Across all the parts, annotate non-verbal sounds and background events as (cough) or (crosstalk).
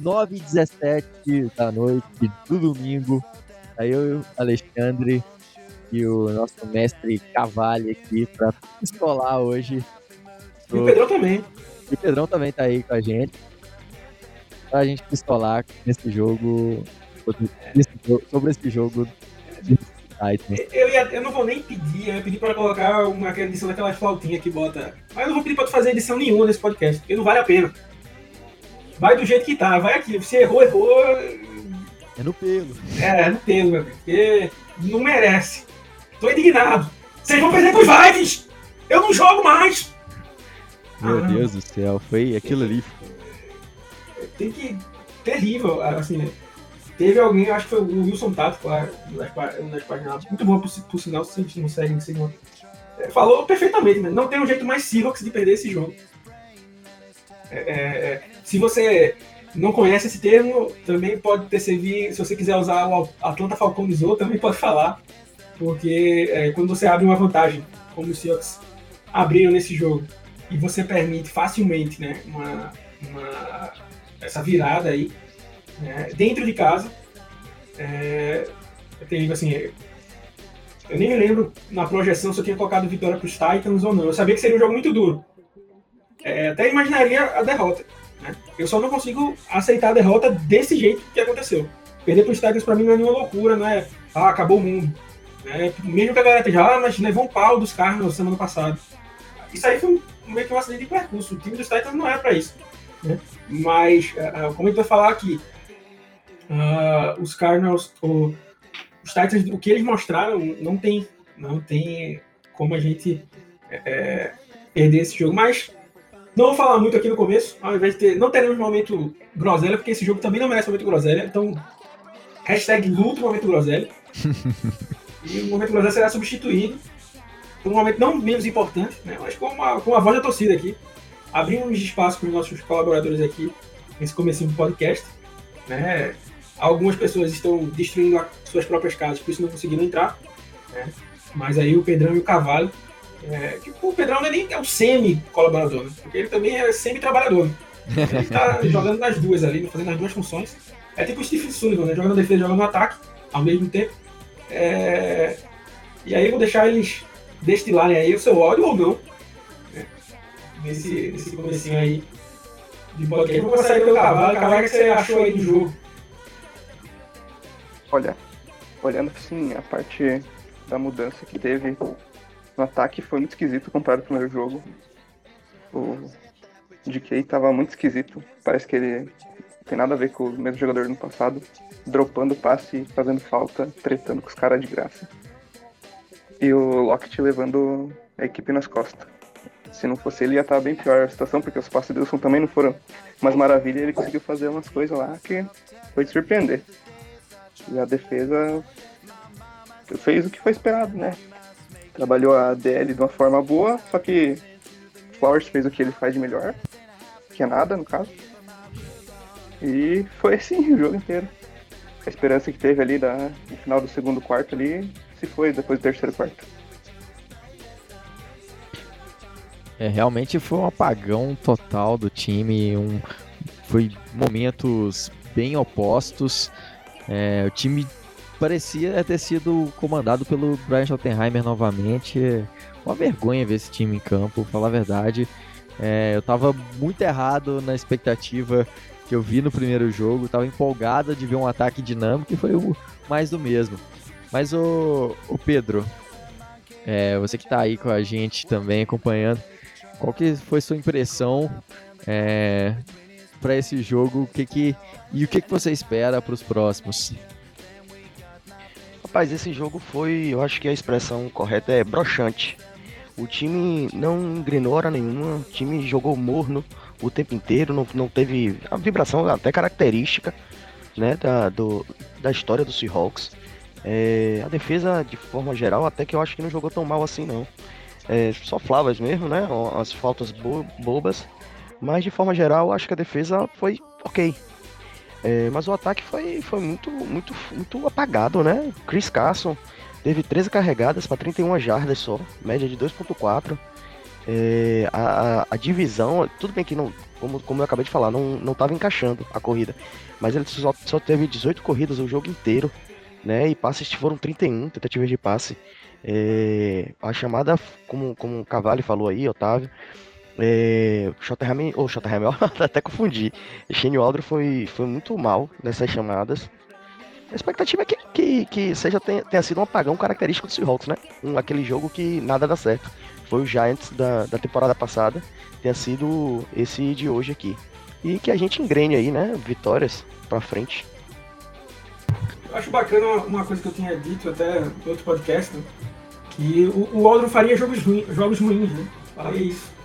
9 e 17 da noite do domingo, aí eu, Alexandre e o nosso mestre Cavalli aqui para pistolar hoje. E o Pedrão também. E o Pedrão também tá aí com a gente. Pra gente pistolar nesse jogo, sobre esse jogo eu, ia, eu não vou nem pedir, eu ia pedir pra colocar uma edição daquelas flautinhas que bota. Mas eu não vou pedir pra tu fazer edição nenhuma nesse podcast, porque não vale a pena. Vai do jeito que tá, vai aqui. Você errou, errou. É no pelo. É, é no pelo, meu filho. Porque não merece. Tô indignado. Vocês vão perder pros Vikings! Eu não jogo mais! Meu ah, Deus do céu, foi aquilo ali. Tem que. Terrível, assim, né? Teve alguém, acho que foi o Wilson Tato, claro, nas páginas. Muito bom, por, por sinal, se a gente não segue, não é, falou perfeitamente, né? Não tem um jeito mais Seahawks de perder esse jogo. É, é, é, se você não conhece esse termo, também pode ter servido, se você quiser usar o Atlanta Falconizou, também pode falar, porque é, quando você abre uma vantagem, como os Seahawks abriram nesse jogo, e você permite facilmente né, uma, uma essa virada aí, né, dentro de casa. É, eu tenho, assim, eu nem me lembro na projeção se eu tinha colocado vitória para os Titans ou não. Eu sabia que seria um jogo muito duro. É, até imaginaria a derrota. Né? Eu só não consigo aceitar a derrota desse jeito que aconteceu. Perder para os Titans para mim não é nenhuma loucura, não é? Ah, acabou o mundo. É, mesmo que a galera esteja, ah, mas levou um pau dos Cardinals semana passada. Isso aí foi meio que um acidente de percurso. O time dos Titans não é para isso. Né? Mas, uh, como a gente vai falar aqui, uh, os Cardinals, o, os Titans, o que eles mostraram, não tem, não tem como a gente é, perder esse jogo. Mas não vou falar muito aqui no começo, ao invés de ter. Não teremos momento groselha, porque esse jogo também não merece momento groselha. Então, hashtag luto momento groselha. (laughs) e o momento groselha será substituído por um momento não menos importante, né, mas com, uma, com a voz da torcida aqui. Abrimos espaço para os nossos colaboradores aqui nesse começo do podcast. Né? Algumas pessoas estão destruindo suas próprias casas, por isso não conseguiram entrar. Né? Mas aí o Pedrão e o Cavalo. É, que, o Pedrão não é nem é um semi-colaborador, né? porque ele também é semi-trabalhador. Né? Ele está (laughs) jogando nas duas ali, fazendo as duas funções. É tipo o Stephen Sullivan, né? jogando na defesa e jogando no ataque ao mesmo tempo. É... E aí eu vou deixar eles destilarem aí o seu ódio ou não. Né? Nesse, nesse comecinho aí de podcast. Vou começar aí pelo Cavalo. Cavalo, o que você achou aí do jogo? Olha, olhando assim a parte da mudança que teve no ataque foi muito esquisito comparado com o primeiro jogo. O DK tava muito esquisito. Parece que ele tem nada a ver com o mesmo jogador do passado. Dropando passe, fazendo falta, tretando com os caras de graça. E o Lockett levando a equipe nas costas. Se não fosse ele, ia estar bem pior a situação, porque os passes do Wilson também não foram umas maravilhas. Ele conseguiu fazer umas coisas lá que foi de surpreender. E a defesa fez o que foi esperado, né? Trabalhou a DL de uma forma boa, só que Flowers fez o que ele faz de melhor, que é nada, no caso. E foi assim o jogo inteiro. A esperança que teve ali da, no final do segundo quarto ali se foi depois do terceiro quarto. É, realmente foi um apagão total do time, um, foi momentos bem opostos. É, o time parecia ter sido comandado pelo Brian Schottenheimer novamente. Uma vergonha ver esse time em campo, falar a verdade. É, eu estava muito errado na expectativa que eu vi no primeiro jogo. Estava empolgado de ver um ataque dinâmico e foi o mais do mesmo. Mas o, o Pedro, é, você que está aí com a gente também acompanhando, qual que foi sua impressão é, para esse jogo? O que que e o que, que você espera para os próximos? Rapaz, esse jogo foi, eu acho que a expressão correta é broxante. O time não engrenou hora nenhuma, o time jogou morno o tempo inteiro, não, não teve a vibração até característica né, da, do, da história do Seahawks. É, a defesa, de forma geral, até que eu acho que não jogou tão mal assim, não. É, só Flavas mesmo, né? As faltas bo bobas. Mas, de forma geral, acho que a defesa foi ok. É, mas o ataque foi, foi muito, muito, muito apagado, né? Chris Carson teve 13 carregadas para 31 jardas só, média de 2.4. É, a, a, divisão, tudo bem que não, como, como eu acabei de falar, não, não encaixando a corrida. Mas ele só, só teve 18 corridas o jogo inteiro, né? E passes foram 31 tentativas de passe. É, a chamada, como, como o Cavalli falou aí, Otávio, é, Schottenham, ou Schottenham, (laughs) até confundi. Shane Waldron foi, foi muito mal nessas chamadas. A expectativa é que, que, que seja tenha, tenha sido um apagão característico do Seahawks, né? Um, aquele jogo que nada dá certo. Foi o Giants da, da temporada passada, tenha sido esse de hoje aqui. E que a gente engrene aí, né? Vitórias pra frente. Eu acho bacana uma, coisa que eu tinha dito até no outro podcast, né? que o, o Aldro faria jogos, ruim, jogos ruins, né? Falei isso.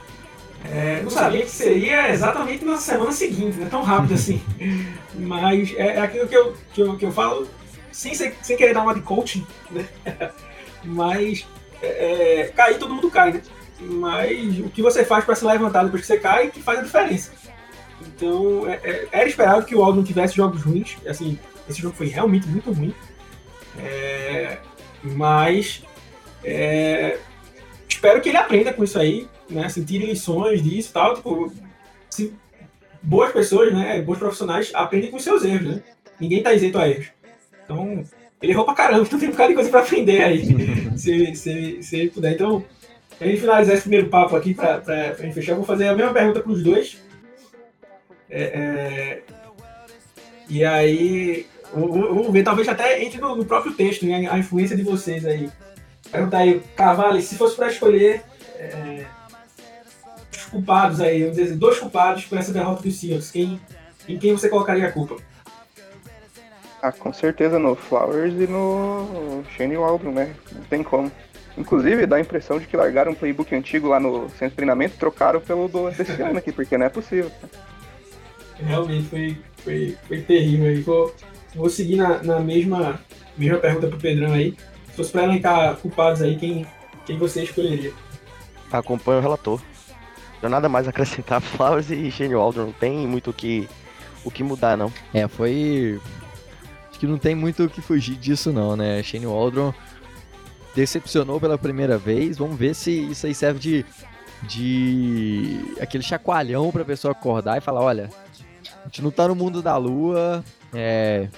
É, não sabia que seria exatamente na semana seguinte, né? Tão rápido assim. (laughs) Mas é, é, aquilo que eu, que eu, que eu falo sem, sem querer dar uma de coaching, né? (laughs) Mas é, é, cair todo mundo cai, né? Mas o que você faz para se levantar depois que você cai que faz a diferença. Então é, é, era esperado que o Aldo não tivesse jogos ruins. Assim, esse jogo foi realmente muito ruim. É, mas espero que ele aprenda com isso aí né, tire lições disso e tal, tipo, se boas pessoas, né, bons profissionais aprendem com seus erros, né? Ninguém tá isento a erros. Então, ele errou pra caramba, então (laughs) tem um bocado de coisa pra aprender aí, (laughs) se, se, se ele puder. Então, pra gente finalizar esse primeiro papo aqui, pra, pra, pra gente fechar, eu vou fazer a mesma pergunta pros dois. É, é... E aí, vamos ver, talvez até entre no, no próprio texto, né, a influência de vocês aí. Perguntar aí, Cavale, se fosse para escolher é, culpados aí, vamos dizer, assim, dois culpados por essa derrota dos Seahawks. Quem, em quem você colocaria a culpa? Ah, com certeza no Flowers e no Shane Waldron, né? Não tem como. Inclusive, dá a impressão de que largaram um playbook antigo lá no centro de treinamento e trocaram pelo do desse ano aqui, porque não é possível. Realmente foi, foi, foi terrível aí. Vou, vou seguir na, na mesma, mesma pergunta pro Pedrão aí. Se fosse pra elencar culpados aí, quem, quem você escolheria? Acompanho o relator. Não nada mais acrescentar. (laughs) Flowers e Shane Waldron não tem muito o que, o que mudar, não. É, foi. Acho que não tem muito o que fugir disso, não, né? Shane Waldron decepcionou pela primeira vez. Vamos ver se isso aí serve de. de. aquele chacoalhão pra pessoa acordar e falar: olha, a gente não tá no mundo da lua. É.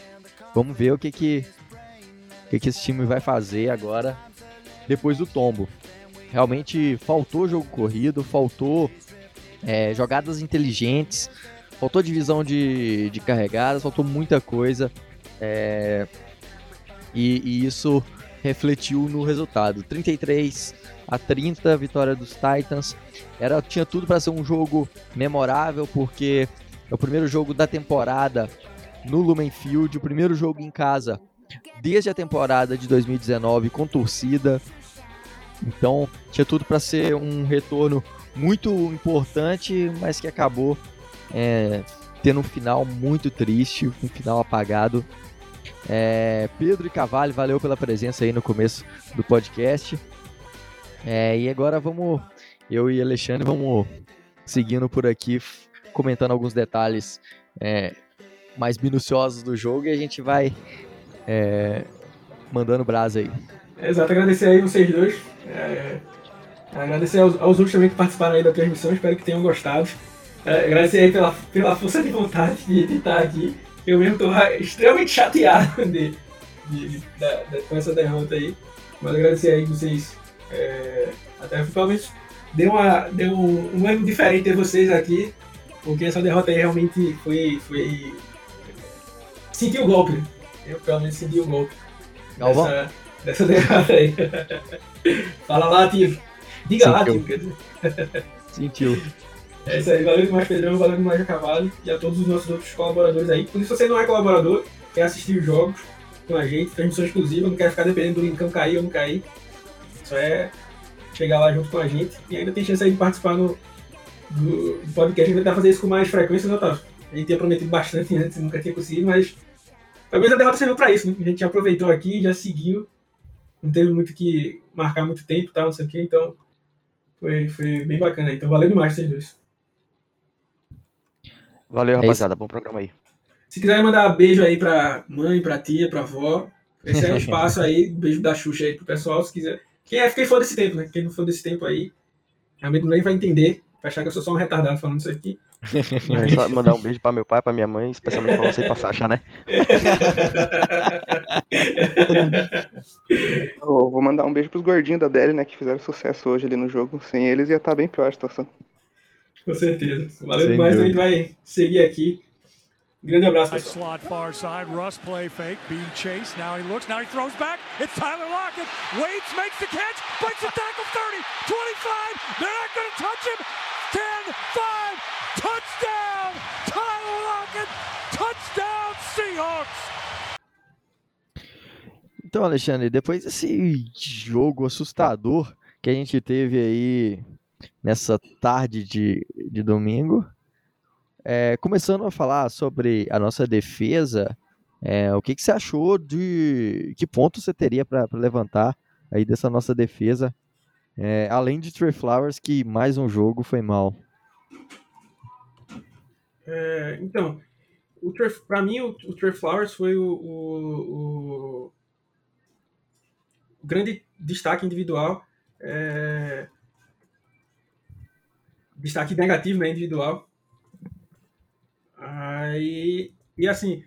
Vamos ver o que que. O que, que esse time vai fazer agora depois do tombo. Realmente faltou jogo corrido, faltou é, jogadas inteligentes, faltou divisão de, de carregadas, faltou muita coisa. É, e, e, isso refletiu no resultado. 33 a 30, vitória dos Titans. Era, tinha tudo para ser um jogo memorável, porque é o primeiro jogo da temporada no Lumen Field, o primeiro jogo em casa desde a temporada de 2019 com torcida. Então tinha tudo para ser um retorno muito importante, mas que acabou é, tendo um final muito triste, um final apagado. É, Pedro e Cavalho, valeu pela presença aí no começo do podcast. É, e agora vamos, eu e Alexandre, vamos seguindo por aqui, comentando alguns detalhes é, mais minuciosos do jogo e a gente vai é, mandando brasa aí. Exato, agradecer aí vocês dois. É, agradecer aos, aos, outros também que participaram aí da transmissão, espero que tenham gostado. É, agradecer aí pela, pela força de vontade de, de estar aqui. Eu mesmo estou extremamente chateado de, de, de, da, com essa derrota aí. Mas agradecer aí vocês. É, até menos deu, uma, deu um, um ano diferente ter vocês aqui, porque essa derrota aí realmente foi. foi senti o golpe. Eu pelo menos senti o golpe. Galvão? Dessa, dessa derrota aí. Fala lá, tio. Diga lá, tio. Sentiu. É isso aí, valeu demais, Pedrão, valeu demais, Cavalo, e a todos os nossos outros colaboradores aí. Por isso, se você não é colaborador, quer assistir os jogos com a gente, transmissão exclusiva, não quer ficar dependendo do linkão cair ou não cair, só é chegar lá junto com a gente. E ainda tem chance aí de participar no, do, do podcast. A gente vai tentar fazer isso com mais frequência, né, Otávio? A gente tinha prometido bastante antes, nunca tinha conseguido, mas Talvez a derrota serviu para isso, né? A gente aproveitou aqui, já seguiu. Não teve muito que marcar muito tempo, tal, não sei o quê, então foi, foi bem bacana. Então valeu demais vocês dois. Valeu, rapaziada. É Bom programa aí. Se quiser mandar beijo aí pra mãe, pra tia, pra avó, esse é o (laughs) espaço aí, beijo da Xuxa aí pro pessoal, se quiser. Quem é, quem for desse tempo, né? Quem não for desse tempo aí, realmente nem vai entender, vai achar que eu sou só um retardado falando isso aqui. Só mandar um beijo pra meu pai, pra minha mãe, especialmente pra você e pra Sasha, né? (laughs) oh, vou mandar um beijo pros gordinhos da Deli, né? Que fizeram sucesso hoje ali no jogo. Sem eles ia estar tá bem pior a situação. Com certeza. Valeu demais, a gente vai seguir aqui. Grande abraço, pessoal. Slot far side, Russ play fake, being chased. Now he looks, now he throws back. It's Tyler Lockett. Waits, makes the catch, breaks the tackle 30, 25. They're not going to touch him. 10, 5, touchdown! Tyler Lockett, touchdown Seahawks! Então, Alexandre, depois desse jogo assustador que a gente teve aí nessa tarde de, de domingo, é, começando a falar sobre a nossa defesa, é, o que, que você achou de que ponto você teria para levantar aí dessa nossa defesa, é, além de Trey Flowers, que mais um jogo foi mal? É, então, para mim o, o Trey Flowers foi o, o, o grande destaque individual, é, destaque negativo, né, individual Aí, e assim,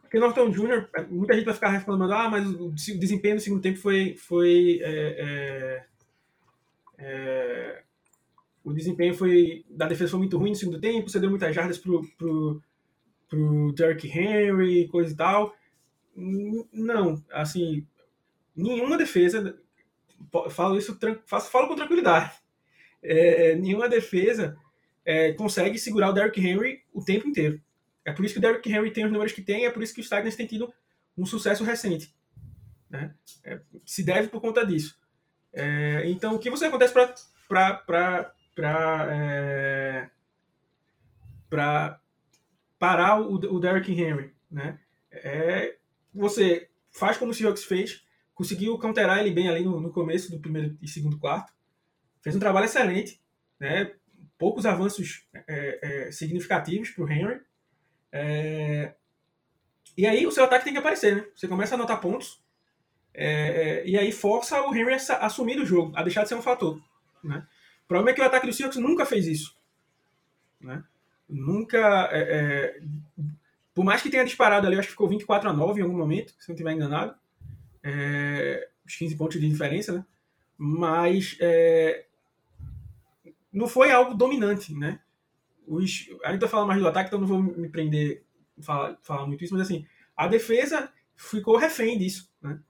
porque Norton Jr., muita gente vai ficar reclamando, ah, mas o desempenho no segundo tempo foi. foi é, é, é, o desempenho foi da defesa foi muito ruim no segundo tempo, você deu muitas jardas pro, pro, pro Derrick Henry, coisa e tal. Não, assim, nenhuma defesa, falo isso falo com tranquilidade, é, nenhuma defesa é, consegue segurar o Derrick Henry o tempo inteiro. É por isso que o Derrick Henry tem os números que tem, é por isso que os Titans têm tido um sucesso recente. Né? É, se deve por conta disso. É, então, o que você acontece para é, para parar o, o Derrick Henry? Né? É, você faz como o Seahawks fez, conseguiu counterar ele bem ali no, no começo do primeiro e segundo quarto, fez um trabalho excelente, né? poucos avanços é, é, significativos para o Henry. É, e aí o seu ataque tem que aparecer, né? Você começa a anotar pontos é, é, e aí força o Henry a assumir o jogo, a deixar de ser um fator. Né? O problema é que o ataque do Seahawks nunca fez isso. Né? Nunca. É, por mais que tenha disparado ali, acho que ficou 24 a 9 em algum momento, se não estiver enganado. Os 15 pontos de diferença, né? Mas não foi algo dominante, né? Os, a gente tá falando mais do ataque, então não vou me prender falar, falar muito isso, mas assim, a defesa ficou refém disso, né?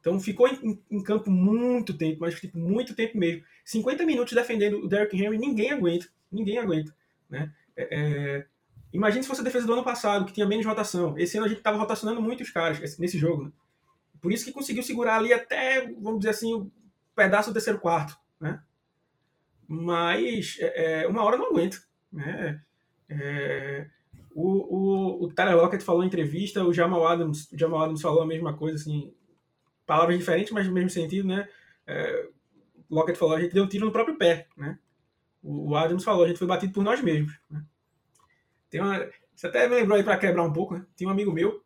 Então ficou em, em, campo muito tempo, mas tipo, muito tempo mesmo. 50 minutos defendendo o Derrick Henry, ninguém aguenta. Ninguém aguenta. Né? É, é, imagine se fosse a defesa do ano passado, que tinha menos rotação. Esse ano a gente estava rotacionando muitos caras nesse jogo. Né? Por isso que conseguiu segurar ali até, vamos dizer assim, o pedaço do terceiro quarto. Né? mas é, é, uma hora não aguenta. Né? É, o, o, o Tyler Lockett falou em entrevista, o Jamal Adams, o Jamal Adams falou a mesma coisa, assim, palavras diferentes, mas no mesmo sentido, né? É, Lockett falou, a gente deu um tiro no próprio pé, né? O, o Adams falou, a gente foi batido por nós mesmos. Né? Tem uma, você até me lembrou aí para quebrar um pouco, né? Tinha um amigo meu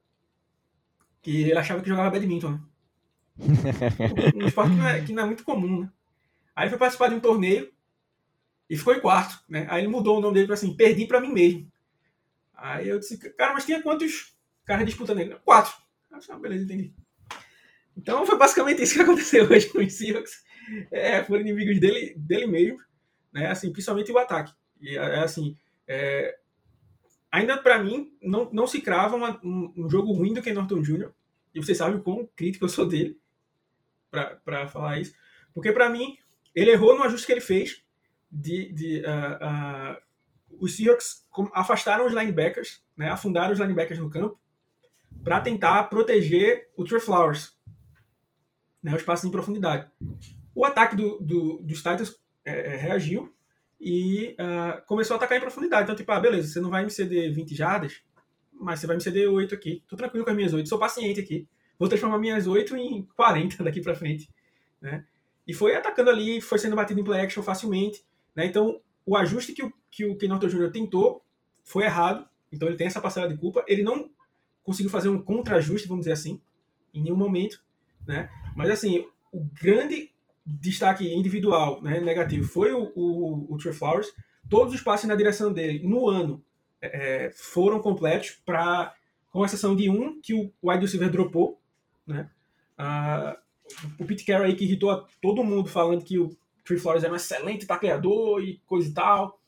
que ele achava que jogava badminton, né? um esporte que não, é, que não é muito comum, né? Aí ele foi participar de um torneio e ficou em quarto, né? Aí ele mudou o nome dele para assim, perdi para mim mesmo. Aí eu disse, cara, mas tinha quantos caras disputando ele? Quatro. Eu disse, ah, beleza, entendi. Então foi basicamente isso que aconteceu (laughs) hoje no Seahawks. É, foram inimigos dele, dele mesmo, né? Assim, principalmente o ataque. E é, assim, é, ainda para mim não, não se crava uma, um, um, jogo ruim do Ken Norton Jr. E vocês sabem o quão crítico eu sou dele para falar isso, porque para mim ele errou no ajuste que ele fez de, de uh, uh, os Seahawks afastaram os linebackers, né, afundaram os linebackers no campo para tentar proteger o Trey Flowers, né, os passos em profundidade. O ataque do, do, dos Titans é, é, reagiu e uh, começou a atacar em profundidade. Então, tipo, ah, beleza, você não vai me ceder 20 jardas, mas você vai me ceder 8 aqui. Tô tranquilo com as minhas 8, sou paciente aqui. Vou transformar minhas 8 em 40 daqui para frente, né? E foi atacando ali, foi sendo batido em play action facilmente, né? Então, o ajuste que o, que o Ken Norton Jr. tentou foi errado, então ele tem essa parcela de culpa. Ele não conseguiu fazer um contra-ajuste, vamos dizer assim, em nenhum momento, né? Mas assim, o grande destaque individual, né, negativo, foi o, o, o Trey Flowers. Todos os passes na direção dele no ano é, é foram completos, para com exceção de um que o wide receiver dropou, né? Ah, o Pete Carroll aí que irritou a todo mundo falando que o Trey Flowers era um excelente tacleador e coisa e tal.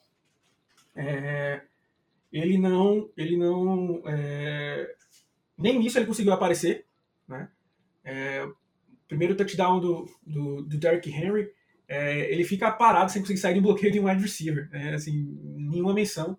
É, ele não, ele não, é, nem nisso ele conseguiu aparecer, né? É, primeiro touchdown do, do, do Derrick Henry, é, ele fica parado sem conseguir sair do bloqueio de um wide receiver. Né? Assim, nenhuma menção.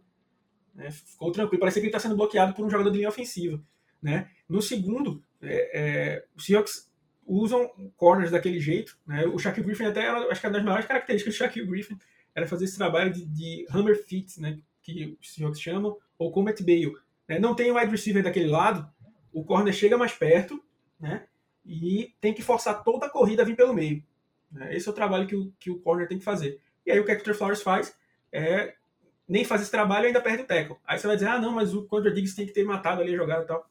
Né? Ficou tranquilo. Parece que ele está sendo bloqueado por um jogador de linha ofensiva. Né? No segundo, é, é, os Seahawks usam corners daquele jeito. Né? O Shaquille Griffin até, acho que é uma das maiores características do Shaquille Griffin era fazer esse trabalho de, de hammer fit, né? que os Seahawks chamam, ou Comet Bale. Né? Não tem wide receiver daquele lado, o corner chega mais perto, né? E tem que forçar toda a corrida a vir pelo meio. Né? Esse é o trabalho que o, que o corner tem que fazer. E aí o que o Flowers faz é nem fazer esse trabalho e ainda perde o tackle. Aí você vai dizer, ah, não, mas o Contra Diggs tem que ter matado ali a jogada e tal.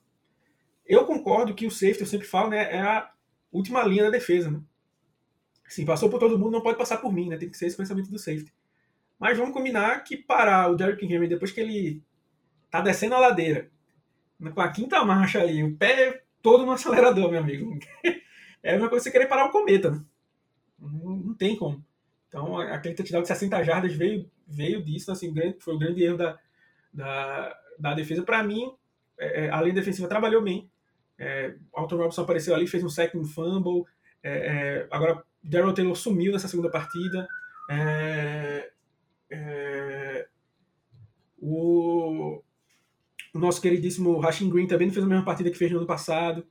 Eu concordo que o safety, eu sempre falo, né, é a última linha da defesa, né? Assim, passou por todo mundo, não pode passar por mim, né? Tem que ser esse pensamento do safety. Mas vamos combinar que parar o Derrick Henry depois que ele tá descendo a ladeira, com a quinta marcha ali, o pé todo no (laughs) acelerador, meu amigo. (laughs) É uma coisa que você querer parar o cometa, né? Não, não, tem como. Então, aquele touchdown de 60 jardas veio, veio disso, assim, foi o grande erro da, da, da defesa. Para mim, é, é, a linha defensiva trabalhou bem. É, Alton Robinson apareceu ali, fez um second fumble. É, é, agora, Daryl Taylor sumiu nessa segunda partida. É, é o, o nosso queridíssimo Rashing Green também não fez a mesma partida que fez no ano passado.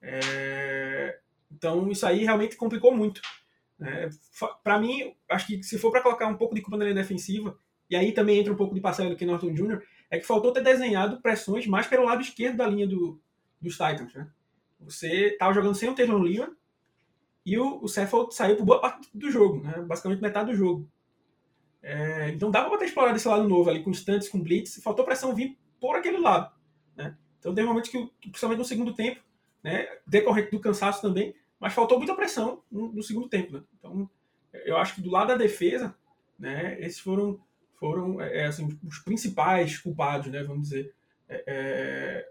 É, então isso aí realmente complicou muito. É, para mim, acho que se for para colocar um pouco de culpa na linha defensiva, e aí também entra um pouco de parcela do Ken Norton Jr., é que faltou ter desenhado pressões mais pelo lado esquerdo da linha do, dos Titans. Né? Você estava jogando sem o Taylor Lewin e o, o Seffold saiu por boa parte do jogo, né? basicamente metade do jogo. É, então dava para ter explorado esse lado novo ali, com instantes, com blitz, faltou pressão vir por aquele lado. Né? Então tem momentos que, principalmente no segundo tempo, né, decorrente do cansaço também, mas faltou muita pressão no, no, segundo tempo. Né? Então eu acho que do lado da defesa, né, esses foram, foram é, é assim, os principais culpados, né, vamos dizer. É, é,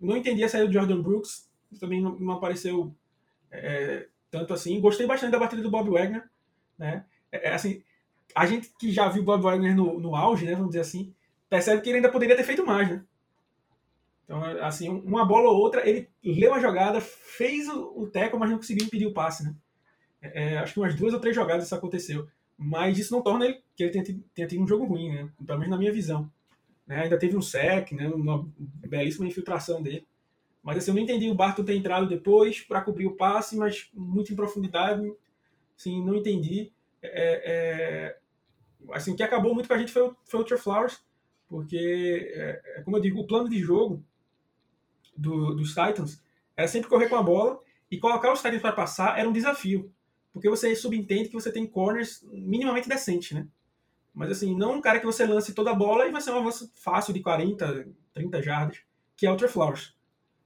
não entendi a saída do Jordan Brooks, também não, não apareceu é, tanto assim. Gostei bastante da batida do Bob Wagner. Né? É, é assim, a gente que já viu Bob Wagner no, no auge, né, vamos dizer assim, percebe que ele ainda poderia ter feito mais, né? Então, assim, uma bola ou outra, ele leu a jogada, fez o, teco, mas não conseguiu impedir o passe, né? É, é, acho que umas duas ou três jogadas isso aconteceu. Mas isso não torna ele que ele tenha tido, tenha tido um jogo ruim, né? Pelo menos na minha visão. Né? Ainda teve um sec, né? uma belíssima infiltração dele. Mas assim, eu não entendi o Barton ter entrado depois para cobrir o passe, mas muito em profundidade. Assim, não entendi. É, é, assim, o que acabou muito com a gente foi o, foi o Flowers, porque, é, é, como eu digo, o plano de jogo do, dos Titans era sempre correr com a bola e colocar os Titans para passar era um desafio, porque você subentende que você tem corners minimamente decentes, né? Mas assim, não um cara que você lance toda a bola e vai ser um avanço fácil de 40, 30 jardas, que é o Trey Flowers.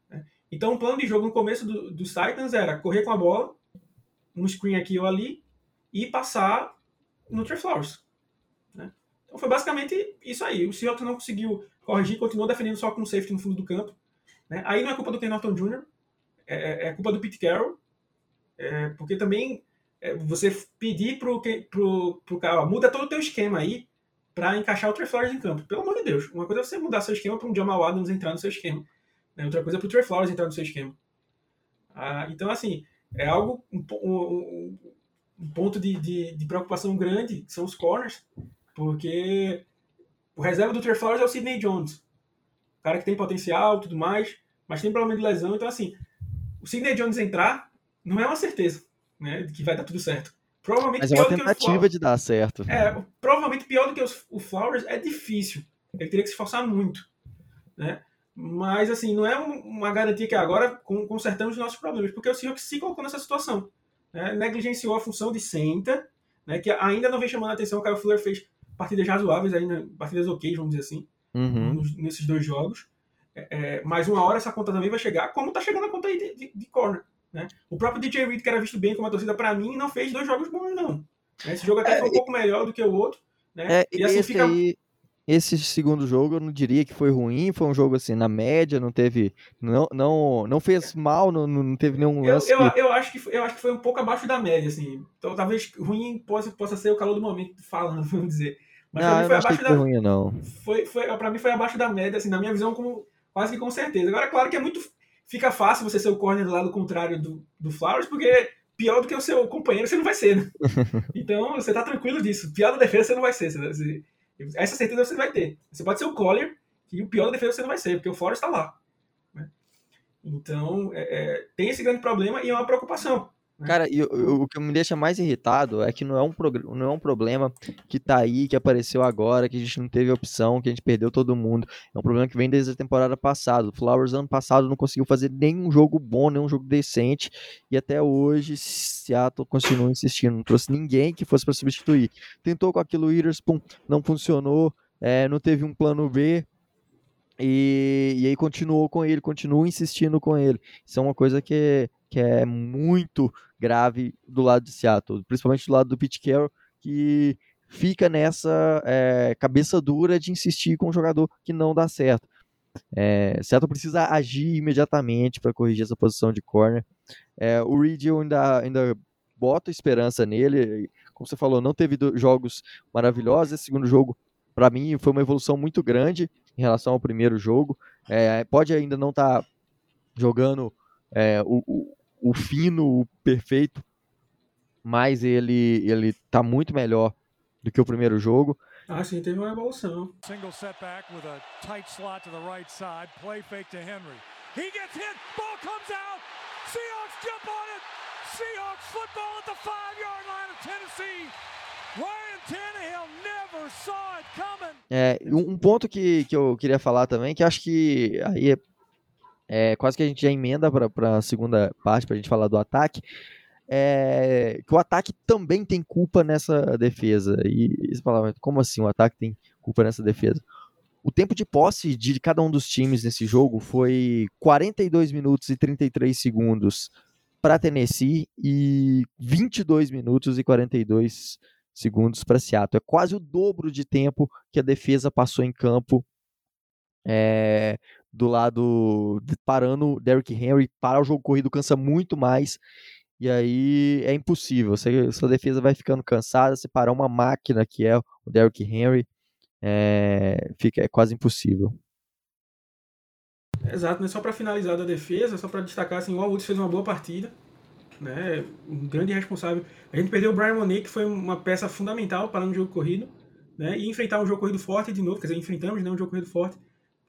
Né? Então o plano de jogo no começo do, dos Titans era correr com a bola, um screen aqui ou ali, e passar no Trey Flowers. Então foi basicamente isso aí. O Seahawks não conseguiu corrigir, continuou defendendo só com safety no fundo do campo. Né? Aí não é culpa do Ken Norton Jr., é, é, é culpa do Pete Carroll, é, porque também é, você pedir pro, pro, pro cara, ó, muda todo o teu esquema aí para encaixar o Trey Flowers em campo. Pelo amor de Deus. Uma coisa é você mudar seu esquema para um Jamal Adams entrar no seu esquema. Né? Outra coisa é para o Trey Flowers entrar no seu esquema. Ah, então, assim, é algo, um, um, um ponto de, de, de, preocupação grande, são os corners, porque o reserva do Trey Flowers é o Sidney Jones. O cara que tem potencial tudo mais, mas tem problema de lesão. Então, assim, o Sidney Jones entrar não é uma certeza né, de que vai dar tudo certo. Provavelmente mas é uma tentativa de dar certo. É, provavelmente pior do que os, o Flowers é difícil. Ele teria que se esforçar muito. Né? Mas, assim, não é uma garantia que agora consertamos os nossos problemas, porque o Seahawks se colocou nessa situação. Né? Negligenciou a função de center, né? que ainda não vem chamando a atenção. O Kyle Fuller fez partidas razoáveis, ainda, partidas ok, vamos dizer assim, Uhum. nos- nesses dois jogos. É, é, mas uma hora essa conta também vai chegar, como tá chegando a conta aí de, de, de corner. Né? O próprio DJ Reed, que era visto bem como a torcida para mim, não fez dois jogos bons, não. Né? Esse jogo até É, foi um pouco melhor do que o outro. Né? É, e assim fica. aí, esse segundo jogo eu não diria que foi ruim, foi um jogo assim, na média, não teve, não, não, não fez mal, não, não teve nenhum Eu, lance eu, que- eu, acho que, foi- eu acho que foi um pouco abaixo da média, assim. Então, talvez ruim possa, possa ser o calor do momento falando, (laughs) vamos dizer. Mas pra Não, mim eu foi abaixo foi da. ruim, não. Foi, foi, pra mim foi abaixo da média, assim, na minha visão, como, quase que com certeza. Agora, claro que é muito. Fica fácil você ser o corner do lado contrário do, do Flowers, porque pior do que o seu companheiro você não vai ser, né? (laughs) Então, você tá tranquilo disso. Pior da defesa você não vai ser. Você- você- essa certeza você vai ter. Você pode ser o Collier, e o pior da defesa você não vai ser, porque o Flowers tá lá. né? Então, é, é, tem esse grande problema e é uma preocupação. Né? Cara, e o- que me deixa mais irritado é que não é, um não é um problema que tá aí, que apareceu agora, que a gente não teve opção, que a gente perdeu todo mundo. É um problema que vem desde a temporada passada. O Flowers ano passado não conseguiu fazer nenhum jogo bom, nenhum jogo decente, e até hoje Seattle continua insistindo. Não trouxe ninguém que fosse para substituir. Tentou com aquilo Witherspoon, não funcionou, é, não teve um plano B. E, e aí continuou com ele, continua insistindo com ele. Isso é uma coisa que, que é muito grave do lado de Seattle, principalmente do lado do Pete Carroll, que fica nessa é, cabeça dura de insistir com um jogador que não dá certo. É, Seattle precisa agir imediatamente para corrigir essa posição de corner. É, o Reed eu ainda, ainda boto esperança nele. Como você falou, não teve jogos maravilhosos. Esse segundo jogo, para mim, foi uma evolução muito grande em relação ao primeiro jogo. É, pode ainda não estar jogando é, o, o, o fino, o perfeito, mas ele ele tá muito melhor do que o primeiro jogo. Ah, sim, teve uma evolução. Single setback with a tight slot to the right side. Play fake to Henry. He gets hit. Ball comes out. Seahawks jump on it. Seahawks football at the five yard line of Tennessee. Ryan Tannehill never saw it coming. É, um um ponto que, que eu queria falar também, que acho que aí é, é quase que a gente já emenda para a segunda parte, para a gente falar do ataque, é que o ataque também tem culpa nessa defesa. E você fala, "Mas como assim o ataque tem culpa nessa defesa? O tempo de posse de cada um dos times nesse jogo foi 42 minutos e 33 segundos para Tennessee e 22 minutos e 42 segundos para Seattle. É quase o dobro de tempo que a defesa passou em campo é, do lado parando Derrick Henry. Parar o jogo corrido cansa muito mais. E aí é impossível. Você, sua defesa vai ficando cansada. Você parar uma máquina que é o Derrick Henry, é, fica, é quase impossível. Exato, né? Só para finalizar da defesa, só para destacar, assim, o Woods fez uma boa partida, né? Um grande responsável. A gente perdeu o Brian Monet, que foi uma peça fundamental para no jogo corrido, né? E enfrentar um jogo corrido forte de novo, quer dizer, enfrentamos né, um jogo corrido forte.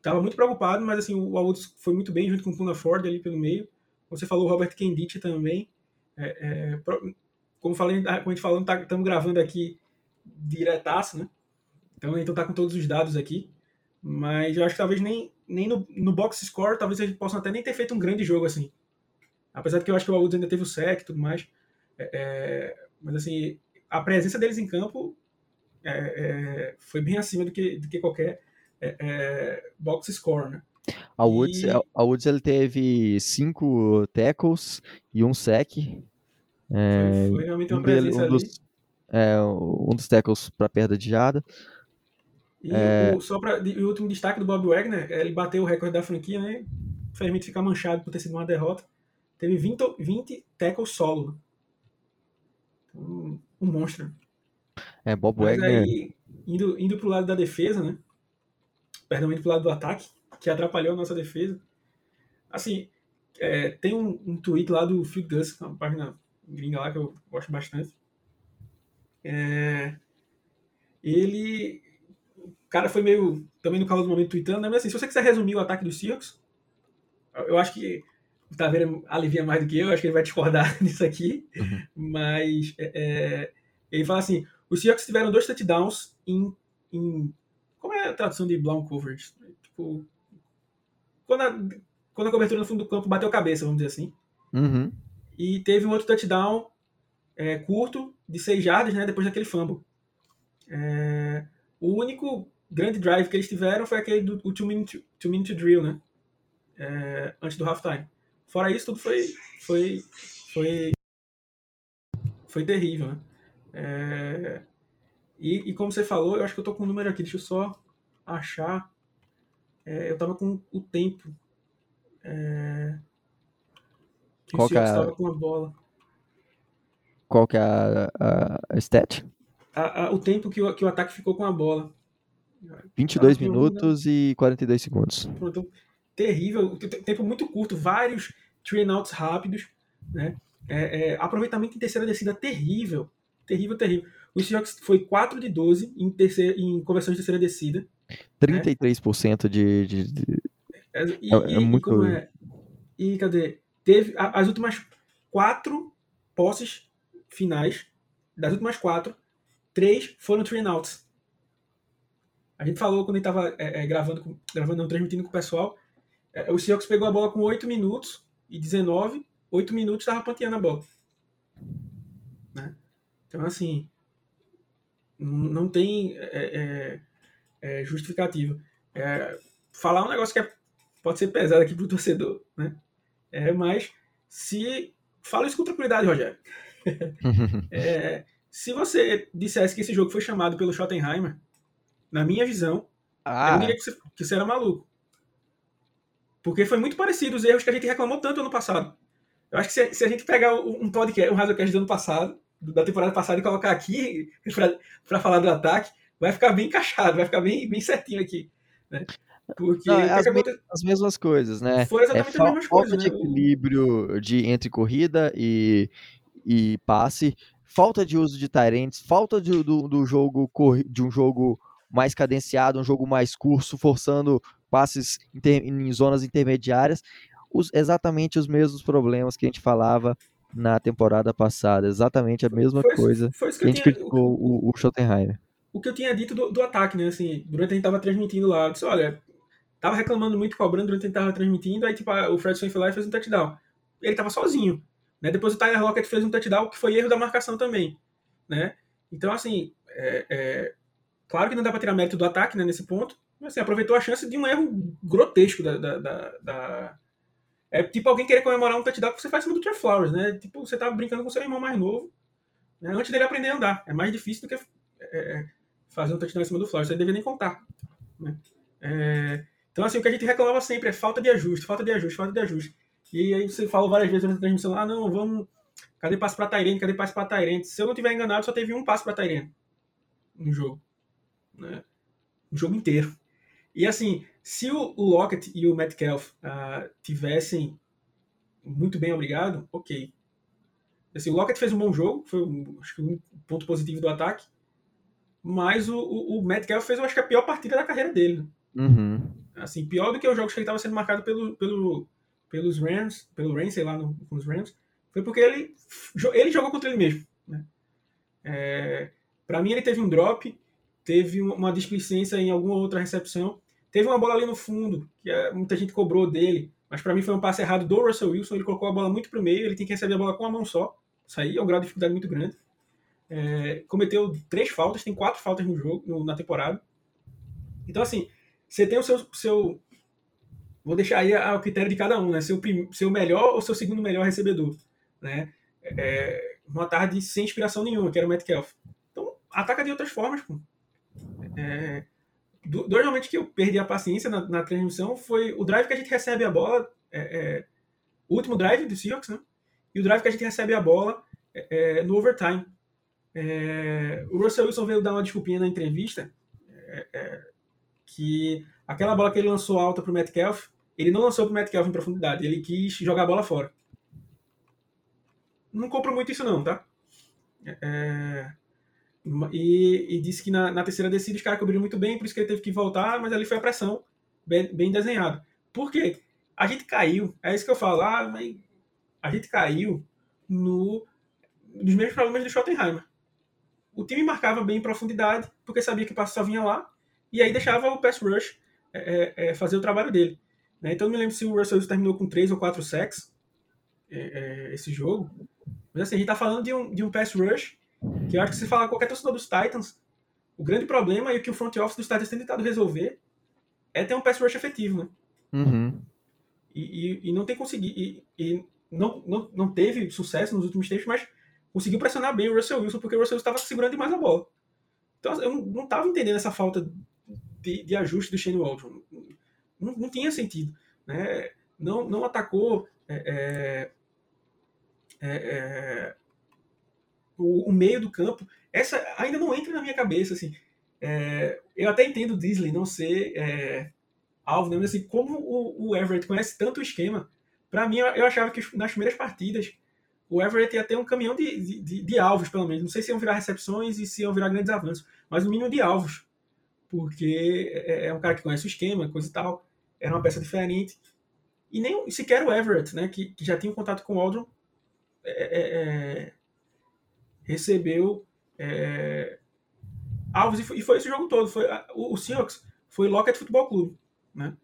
Tava muito preocupado, mas assim, o Al Woods foi muito bem junto com o Puna Ford ali pelo meio. Você falou, o Robert Kendit também. É, é, como, falei, como a gente falou, estamos gravando aqui diretaço, né? Então, então tá com todos os dados aqui. Mas eu acho que talvez nem, nem no, no box score, talvez eles possam até nem ter feito um grande jogo assim. Apesar de que eu acho que o Woods ainda teve o sec e tudo mais. É, é, mas assim, a presença deles em campo é, é, foi bem acima do que, do que qualquer é, é, box score, né? A Woods, E- a Woods ele teve cinco tackles e um sec. É, Foi, realmente uma um, dele- presença um ali. dos, é, um dos tackles para perda de jada. E É. o, só para o último destaque do Bob Wagner, ele bateu o recorde da franquia, né? Infelizmente fica manchado por ter sido uma derrota. Teve 20, 20 tackles solo. Um, um monstro. É, Bob Mas Wagner. aí, indo, indo pro lado da defesa, né? Perdão, indo pro lado do ataque, que atrapalhou a nossa defesa. Assim, é, tem um, um tweet lá do Phil Gus, uma página gringa lá que eu gosto bastante. É, ele. O cara foi meio. Também no calor do momento tweetando, né? Mas assim, se você quiser resumir o ataque dos Seahawks, eu acho que o Taveira alivia mais do que eu, acho que ele vai discordar (laughs) nisso aqui. Mas é, é, ele fala assim: os Seahawks tiveram dois touchdowns em, em. Como é a tradução de blown coverage? Tipo. quando a, quando a cobertura no fundo do campo bateu cabeça, vamos dizer assim. Uhum. E teve um outro touchdown é, curto de 6 jardas, né, depois daquele fumble. É, o único grande drive que eles tiveram foi aquele do 2 minute, two minute drill, né? É, antes do halftime. Fora isso, tudo foi foi foi foi terrível, né? É, e, e, como você falou, eu acho que eu tô com o um número aqui, deixa eu só achar. É, eu tava com o tempo. É, Qual que é a- com a bola. Qual que é a, a, a stat? A- a- o tempo que o, que o ataque ficou com a bola. 22 Ah, não, minutos e 42 segundos. Pronto, terrível, te- tempo muito curto, vários three and outs rápidos, né? É, é, aproveitamento em terceira descida terrível, terrível, terrível. O Seahawks foi 4 de 12 em, terceira, em conversão de terceira descida. 33% de, de, de- É, E, É- é e- e muito- é? E cadê? Teve a- as últimas quatro posses finais, das últimas quatro, três foram three and outs. A gente falou quando a gente tava é, é, gravando, com- gravando não, transmitindo com o pessoal, é, o Seahawks pegou a bola com 8 minutos e 19, 8 minutos tava panteando a bola. Né? Então, assim, não tem é, é, é, justificativa. É, falar um negócio que é- pode ser pesado aqui pro torcedor, né? É, mas se. Fala isso com tranquilidade, Rogério. (laughs) Se você dissesse que esse jogo foi chamado pelo Schottenheimer, na minha visão, eu Ah, não diria que você, que você era maluco. Porque foi muito parecido os erros que a gente reclamou tanto ano passado. Eu acho que se, se a gente pegar o- um podcast, um Razocast do ano passado, do- da temporada passada, e colocar aqui para falar do ataque, vai ficar bem encaixado, vai ficar bem, bem certinho aqui. Né? Porque Não, que as aconte- as mesmas coisas, né? foram É exatamente as fa- mesmas falta coisas. de né? Equilíbrio de, entre corrida e, e passe, falta de uso de Tyrants, falta de, do, do jogo de um jogo mais cadenciado, um jogo mais curto, forçando passes inter- em zonas intermediárias, os- exatamente os mesmos problemas que a gente falava na temporada passada, exatamente a mesma foi, coisa Foi isso que que a gente tinha, criticou o, o Schottenheimer. o que eu tinha dito do, do ataque, né? Assim, durante a gente tava transmitindo lá, eu disse, olha, tava reclamando muito cobrando durante a gente tava transmitindo, aí tipo, o Fredson foi lá e fez um touchdown. Ele tava sozinho, né? Depois o Tyler Lockett fez um touchdown que foi erro da marcação também, né? Então, assim, é, é, claro que não dá pra tirar mérito do ataque, né, nesse ponto, mas assim, aproveitou a chance de um erro grotesco da... da, da- da- É tipo alguém querer comemorar um touchdown que você faz em cima do Trey Flowers, né? Tipo, você tá brincando com seu irmão mais novo, né? antes dele aprender a andar. É mais difícil do que é, fazer um touchdown em cima do Flowers, você devia nem contar. Né? É, então, assim, o que a gente reclamava sempre é falta de ajuste, falta de ajuste, falta de ajuste. E aí você falou várias vezes durante a transmissão, ah, não, vamos... Cadê passe pra Tyrene? Cadê passe pra Tyrene? Se eu não tiver enganado, só teve um passe pra Tyrene no jogo. Né? O jogo inteiro. E assim, se o Lockett e o Metcalf ah, tivessem muito bem obrigado, ok. Assim, o Lockett fez um bom jogo, foi um, acho que um ponto positivo do ataque, mas o, o, o Metcalf fez, eu acho que a pior partida da carreira dele. Uhum. Assim, pior do que os jogos que ele estava sendo marcado pelo, pelo, pelos Rams, pelo Rams, sei lá, no, com os Rams, foi porque ele, ele jogou contra ele mesmo. Né? É, para mim, ele teve um drop, teve um- uma displicência em alguma outra recepção, teve uma bola ali no fundo, que é, muita gente cobrou dele, mas para mim foi um passe errado do Russell Wilson, ele colocou a bola muito pro meio, ele tem que receber a bola com a mão só, isso aí é um grau de dificuldade muito grande. É, cometeu três faltas, tem quatro faltas no jogo, no- na temporada. Então, assim, você tem o seu, seu vou deixar aí ao critério de cada um, né? Seu, prim- seu melhor ou seu segundo melhor recebedor, né? É, uma tarde sem inspiração nenhuma, que era o Metcalf. Então, ataca de outras formas, pô. É, do- dois momentos que eu perdi a paciência na, na transmissão foi o drive que a gente recebe a bola, é, é, o último drive do Seahawks, né? E o drive que a gente recebe a bola é, é, no overtime. É, o Russell Wilson veio dar uma desculpinha na entrevista é, que aquela bola que ele lançou alta pro Metcalf, ele não lançou pro Metcalf em profundidade, ele quis jogar a bola fora. Não compro muito isso não, tá? É, e, e disse que na, na terceira descida os caras cobriram muito bem, por isso que ele teve que voltar, mas ali foi a pressão bem, bem desenhado. Por quê? A gente caiu, é isso que eu falo, ah, mas a gente caiu no, nos mesmos problemas do Schottenheimer. O time marcava bem em profundidade, porque sabia que o passo só vinha lá, e aí deixava o pass rush é, é, é, fazer o trabalho dele. Né? Então, eu não me lembro se o Russell terminou com 3 ou 4 sacks é, é, esse jogo. Mas assim, a gente tá falando de um, de um pass rush, que eu acho que se falar qualquer torcedor dos Titans, o grande problema e o que o front office dos Titans tem tentado resolver é ter um pass rush efetivo, né? Uhum. E, e, e não tem conseguido. E, e, não, não, não teve sucesso nos últimos tempos, mas conseguiu pressionar bem o Russell Wilson, porque o Russell estava segurando demais a bola. Então eu não estava entendendo essa falta de, de ajuste do Shane Waldron. Não, não tinha sentido. Né? Não, não atacou é, é, é, é, o, o, meio do campo. Essa ainda não entra na minha cabeça. Assim. É, eu até entendo o Disley não ser é, alvo, né? mas assim, como o, o Everett conhece tanto o esquema, para mim eu achava que nas primeiras partidas o Everett ia ter um caminhão de, de, de, alvos, pelo menos. Não sei se iam virar recepções e se iam virar grandes avanços, mas um mínimo de alvos. Porque é, é um cara que conhece o esquema, coisa e tal. Era uma peça diferente. E nem sequer o Everett, né, que, que já tinha um contato com o Aldron, é, é, é recebeu é, alvos. E foi, esse jogo todo. Foi, o, o Seahawks foi Lockett Futebol Clube. Né?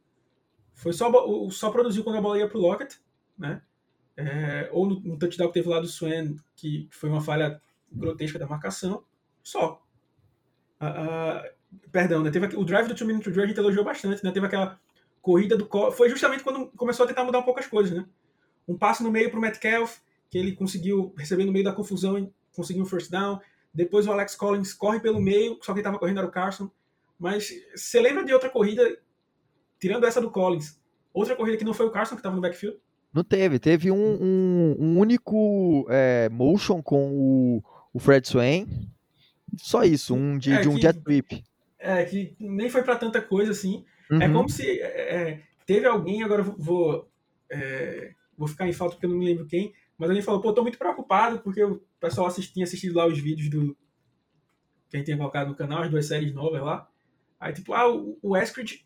Foi só, só produziu quando a bola ia pro Lockett. Né? é, ou no, no, touchdown que teve lá do Swan, que foi uma falha grotesca da marcação, só. Uh, uh, perdão, né? Teve o drive do 2 Minute Drill a gente elogiou bastante, né? Teve aquela corrida do... Foi justamente quando começou a tentar mudar um pouco as coisas, né? Um passe no meio pro Metcalf, que ele conseguiu receber no meio da confusão conseguiu um first down. Depois o Alex Collins corre pelo meio, só quem estava correndo era o Carson. Mas você lembra de outra corrida, tirando essa do Collins, outra corrida que não foi o Carson que estava no backfield? Não teve. Teve um, um, um único é, motion com o, o Fred Swain. Só isso, um de, é, de um que, jet sweep. É, que nem foi para tanta coisa assim. É uhum. É como se é, é, teve alguém, agora vou, é, vou ficar em falta porque eu não me lembro quem, mas alguém falou, pô, tô muito preocupado porque o pessoal tinha assistido lá os vídeos do. Quem tinha colocado no canal, as duas séries novas lá. Aí, tipo, ah, o, o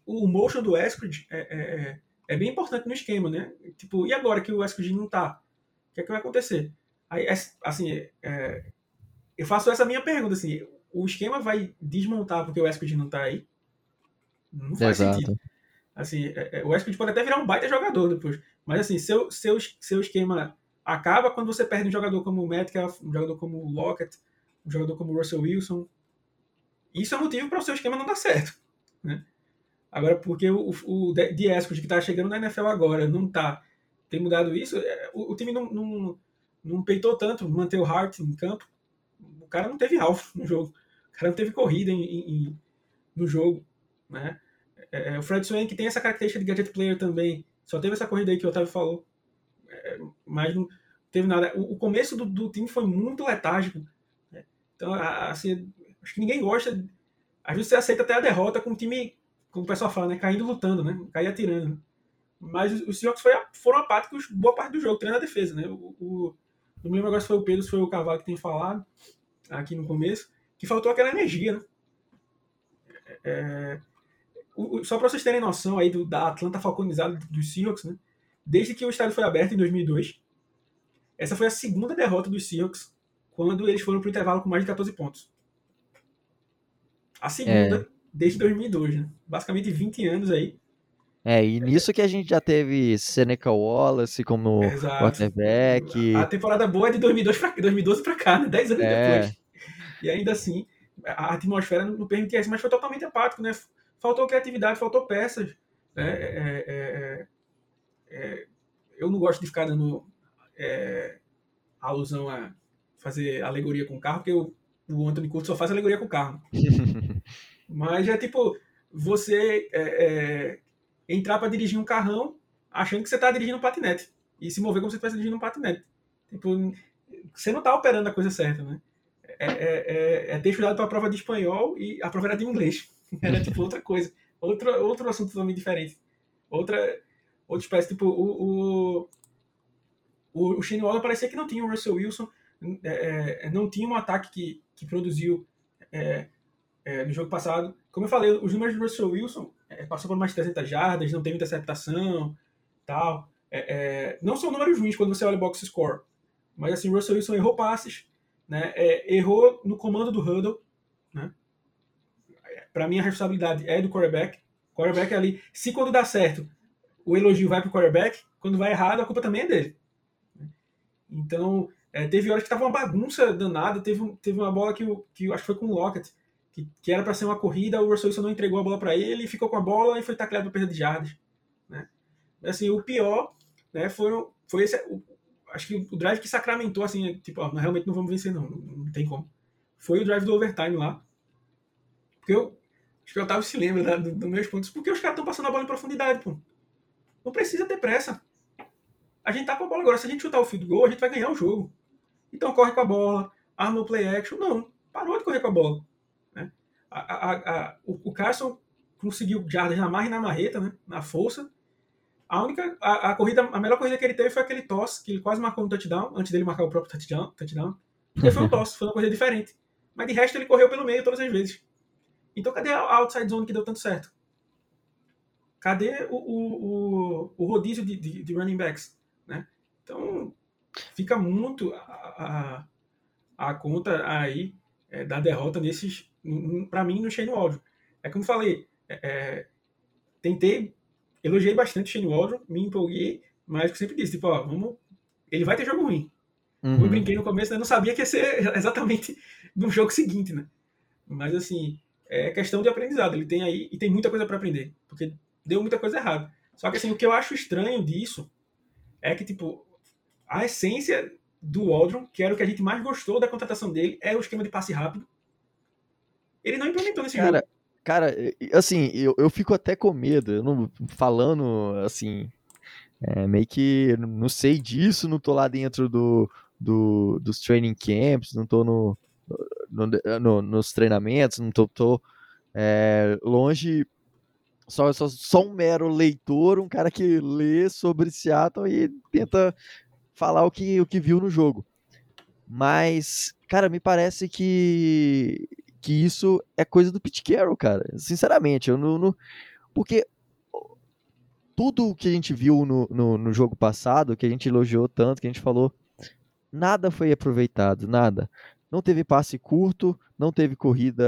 o motion do Eskridge é, é bem importante no esquema, né? Tipo, e agora que o Eskridge não tá? O que é que vai acontecer? Aí, assim, é, eu faço essa minha pergunta, assim, o esquema vai desmontar porque o Eskridge não tá aí? Não faz Exato. sentido. Assim, é, é, o Eskridge pode até virar um baita jogador depois, mas assim, seu, seu, seu esquema acaba quando você perde um jogador como o Metcalf, um jogador como o Lockett, um jogador como o Russell Wilson. Isso é motivo para o seu esquema não dar certo, né? Agora, porque o, o Diesco, que está chegando na NFL agora, não tá, tem mudado isso, é, o, o time não, não, não, peitou tanto manter o Hart em campo. O cara não teve alvo no jogo. O cara não teve corrida em, em, no jogo. Né? É, é o Fred Swain, que tem essa característica de gadget player também, só teve essa corrida aí que o Otávio falou. É, mas não teve nada. O, o começo do, do, time foi muito letárgico. Né? Então, assim, acho que ninguém gosta. Às vezes você aceita até a derrota com um time como o pessoal fala, né? Caindo lutando, né? Cair atirando. Mas os Seahawks foi, foram apáticos boa parte do jogo, treina a defesa, né? O, o, não me lembro agora se foi o Pedro, foi o Cavalo que tem falado aqui no começo, que faltou aquela energia, né? É, o, só para vocês terem noção aí do, da Atlanta falconizada dos Seahawks, né? Desde que o estádio foi aberto em 2002, essa foi a segunda derrota dos Seahawks quando eles foram para o intervalo com mais de 14 pontos. A segunda é desde 2002, né? Basicamente 20 anos aí. É, e nisso que a gente já teve Seneca Wallace como Exato. quarterback. A temporada boa é de 2002 pra, 2012 para cá, né? 10 anos é. depois. E ainda assim, a atmosfera não permitia isso, mas foi totalmente apático, né? Faltou criatividade, faltou peças. Né? É, é, eu não gosto de ficar dando é, alusão a fazer alegoria com carro, porque o, o Anthony Curto só faz alegoria com carro. (laughs) Mas é tipo, você é, é, entrar para dirigir um carrão achando que você está dirigindo um patinete. E se mover como se estivesse dirigindo um patinete. Tipo, você não está operando a coisa certa, né? É, é, é, é ter estudado para a prova de espanhol e a prova era de inglês. (laughs) Era tipo outra coisa. Outro, outro assunto totalmente diferente. Outra, outra espécie. Tipo, o, o, o, Shane Waller parecia que não tinha o Russell Wilson. É, é, não tinha um ataque que, que produziu é, é, no jogo passado. Como eu falei, os números do Russell Wilson é, passou por mais de 300 jardas, não teve interceptação, tal. É, não são números ruins quando você olha o box score, mas assim, o Russell Wilson errou passes, né, errou no comando do huddle, né. Para mim a responsabilidade é do quarterback. O quarterback ali, se quando dá certo, o elogio vai pro quarterback, quando vai errado, a culpa também é dele. Então, é, teve horas que tava uma bagunça danada, teve, teve uma bola que, que acho que foi com o Lockett, que, que era para ser uma corrida, o Russell Wilson não entregou a bola para ele, ficou com a bola e foi tacleado para perda de jardas. Né? Assim, o pior né, foi, foi esse, o, acho que o drive que sacramentou, assim, tipo, ó, realmente não vamos vencer não, não, não tem como. Foi o drive do overtime lá. Porque eu, acho que o Otávio se lembra né, dos do meus pontos, porque os caras estão passando a bola em profundidade, pô. Não precisa ter pressa. A gente tá com a bola agora. Se a gente chutar o field goal, a gente vai ganhar o jogo. Então corre com a bola, arma o play action. Não, parou de correr com a bola. Né? A, a, a, o, o Carson conseguiu jardas na marra e na marreta, né? na força. A única, a, a, corrida, a melhor corrida que ele teve foi aquele toss, que ele quase marcou um touchdown, antes dele marcar o próprio touchdown. touchdown porque foi um (laughs) toss, foi uma corrida diferente. Mas de resto ele correu pelo meio todas as vezes. Então cadê a outside zone que deu tanto certo? Cadê o, o, o, o rodízio de, de, de, running backs? Né? Então, fica muito a, a, a conta aí é, da derrota nesses, para mim, no Shane Waldron. É como falei, é, é, tentei, elogiei bastante o Shane Waldron, me empolguei, mas eu sempre disse, tipo, ó, vamos, ele vai ter jogo ruim. Uhum. Eu brinquei no começo, eu não sabia que ia ser (laughs) exatamente no jogo seguinte, né? Mas assim, é questão de aprendizado. Ele tem aí e tem muita coisa para aprender, porque deu muita coisa errada. Só que assim, o que eu acho estranho disso é que, tipo, a essência do Waldron, que era o que a gente mais gostou da contratação dele, é o esquema de passe rápido. Ele não implementou nesse cara, jogo. Cara, assim, eu, eu fico até com medo, eu não, falando assim, é, meio que não sei disso, não tô lá dentro do, do dos training camps, não tô no, no, no nos treinamentos, não tô, tô é, longe só, só, só um mero leitor, um cara que lê sobre Seattle e tenta falar o que, o que viu no jogo. Mas, cara, me parece que, que isso é coisa do Pete Carroll, cara. Sinceramente, eu não. não porque tudo o que a gente viu no, no, no, jogo passado, que a gente elogiou tanto, que a gente falou, nada foi aproveitado, nada não teve passe curto, não teve corrida,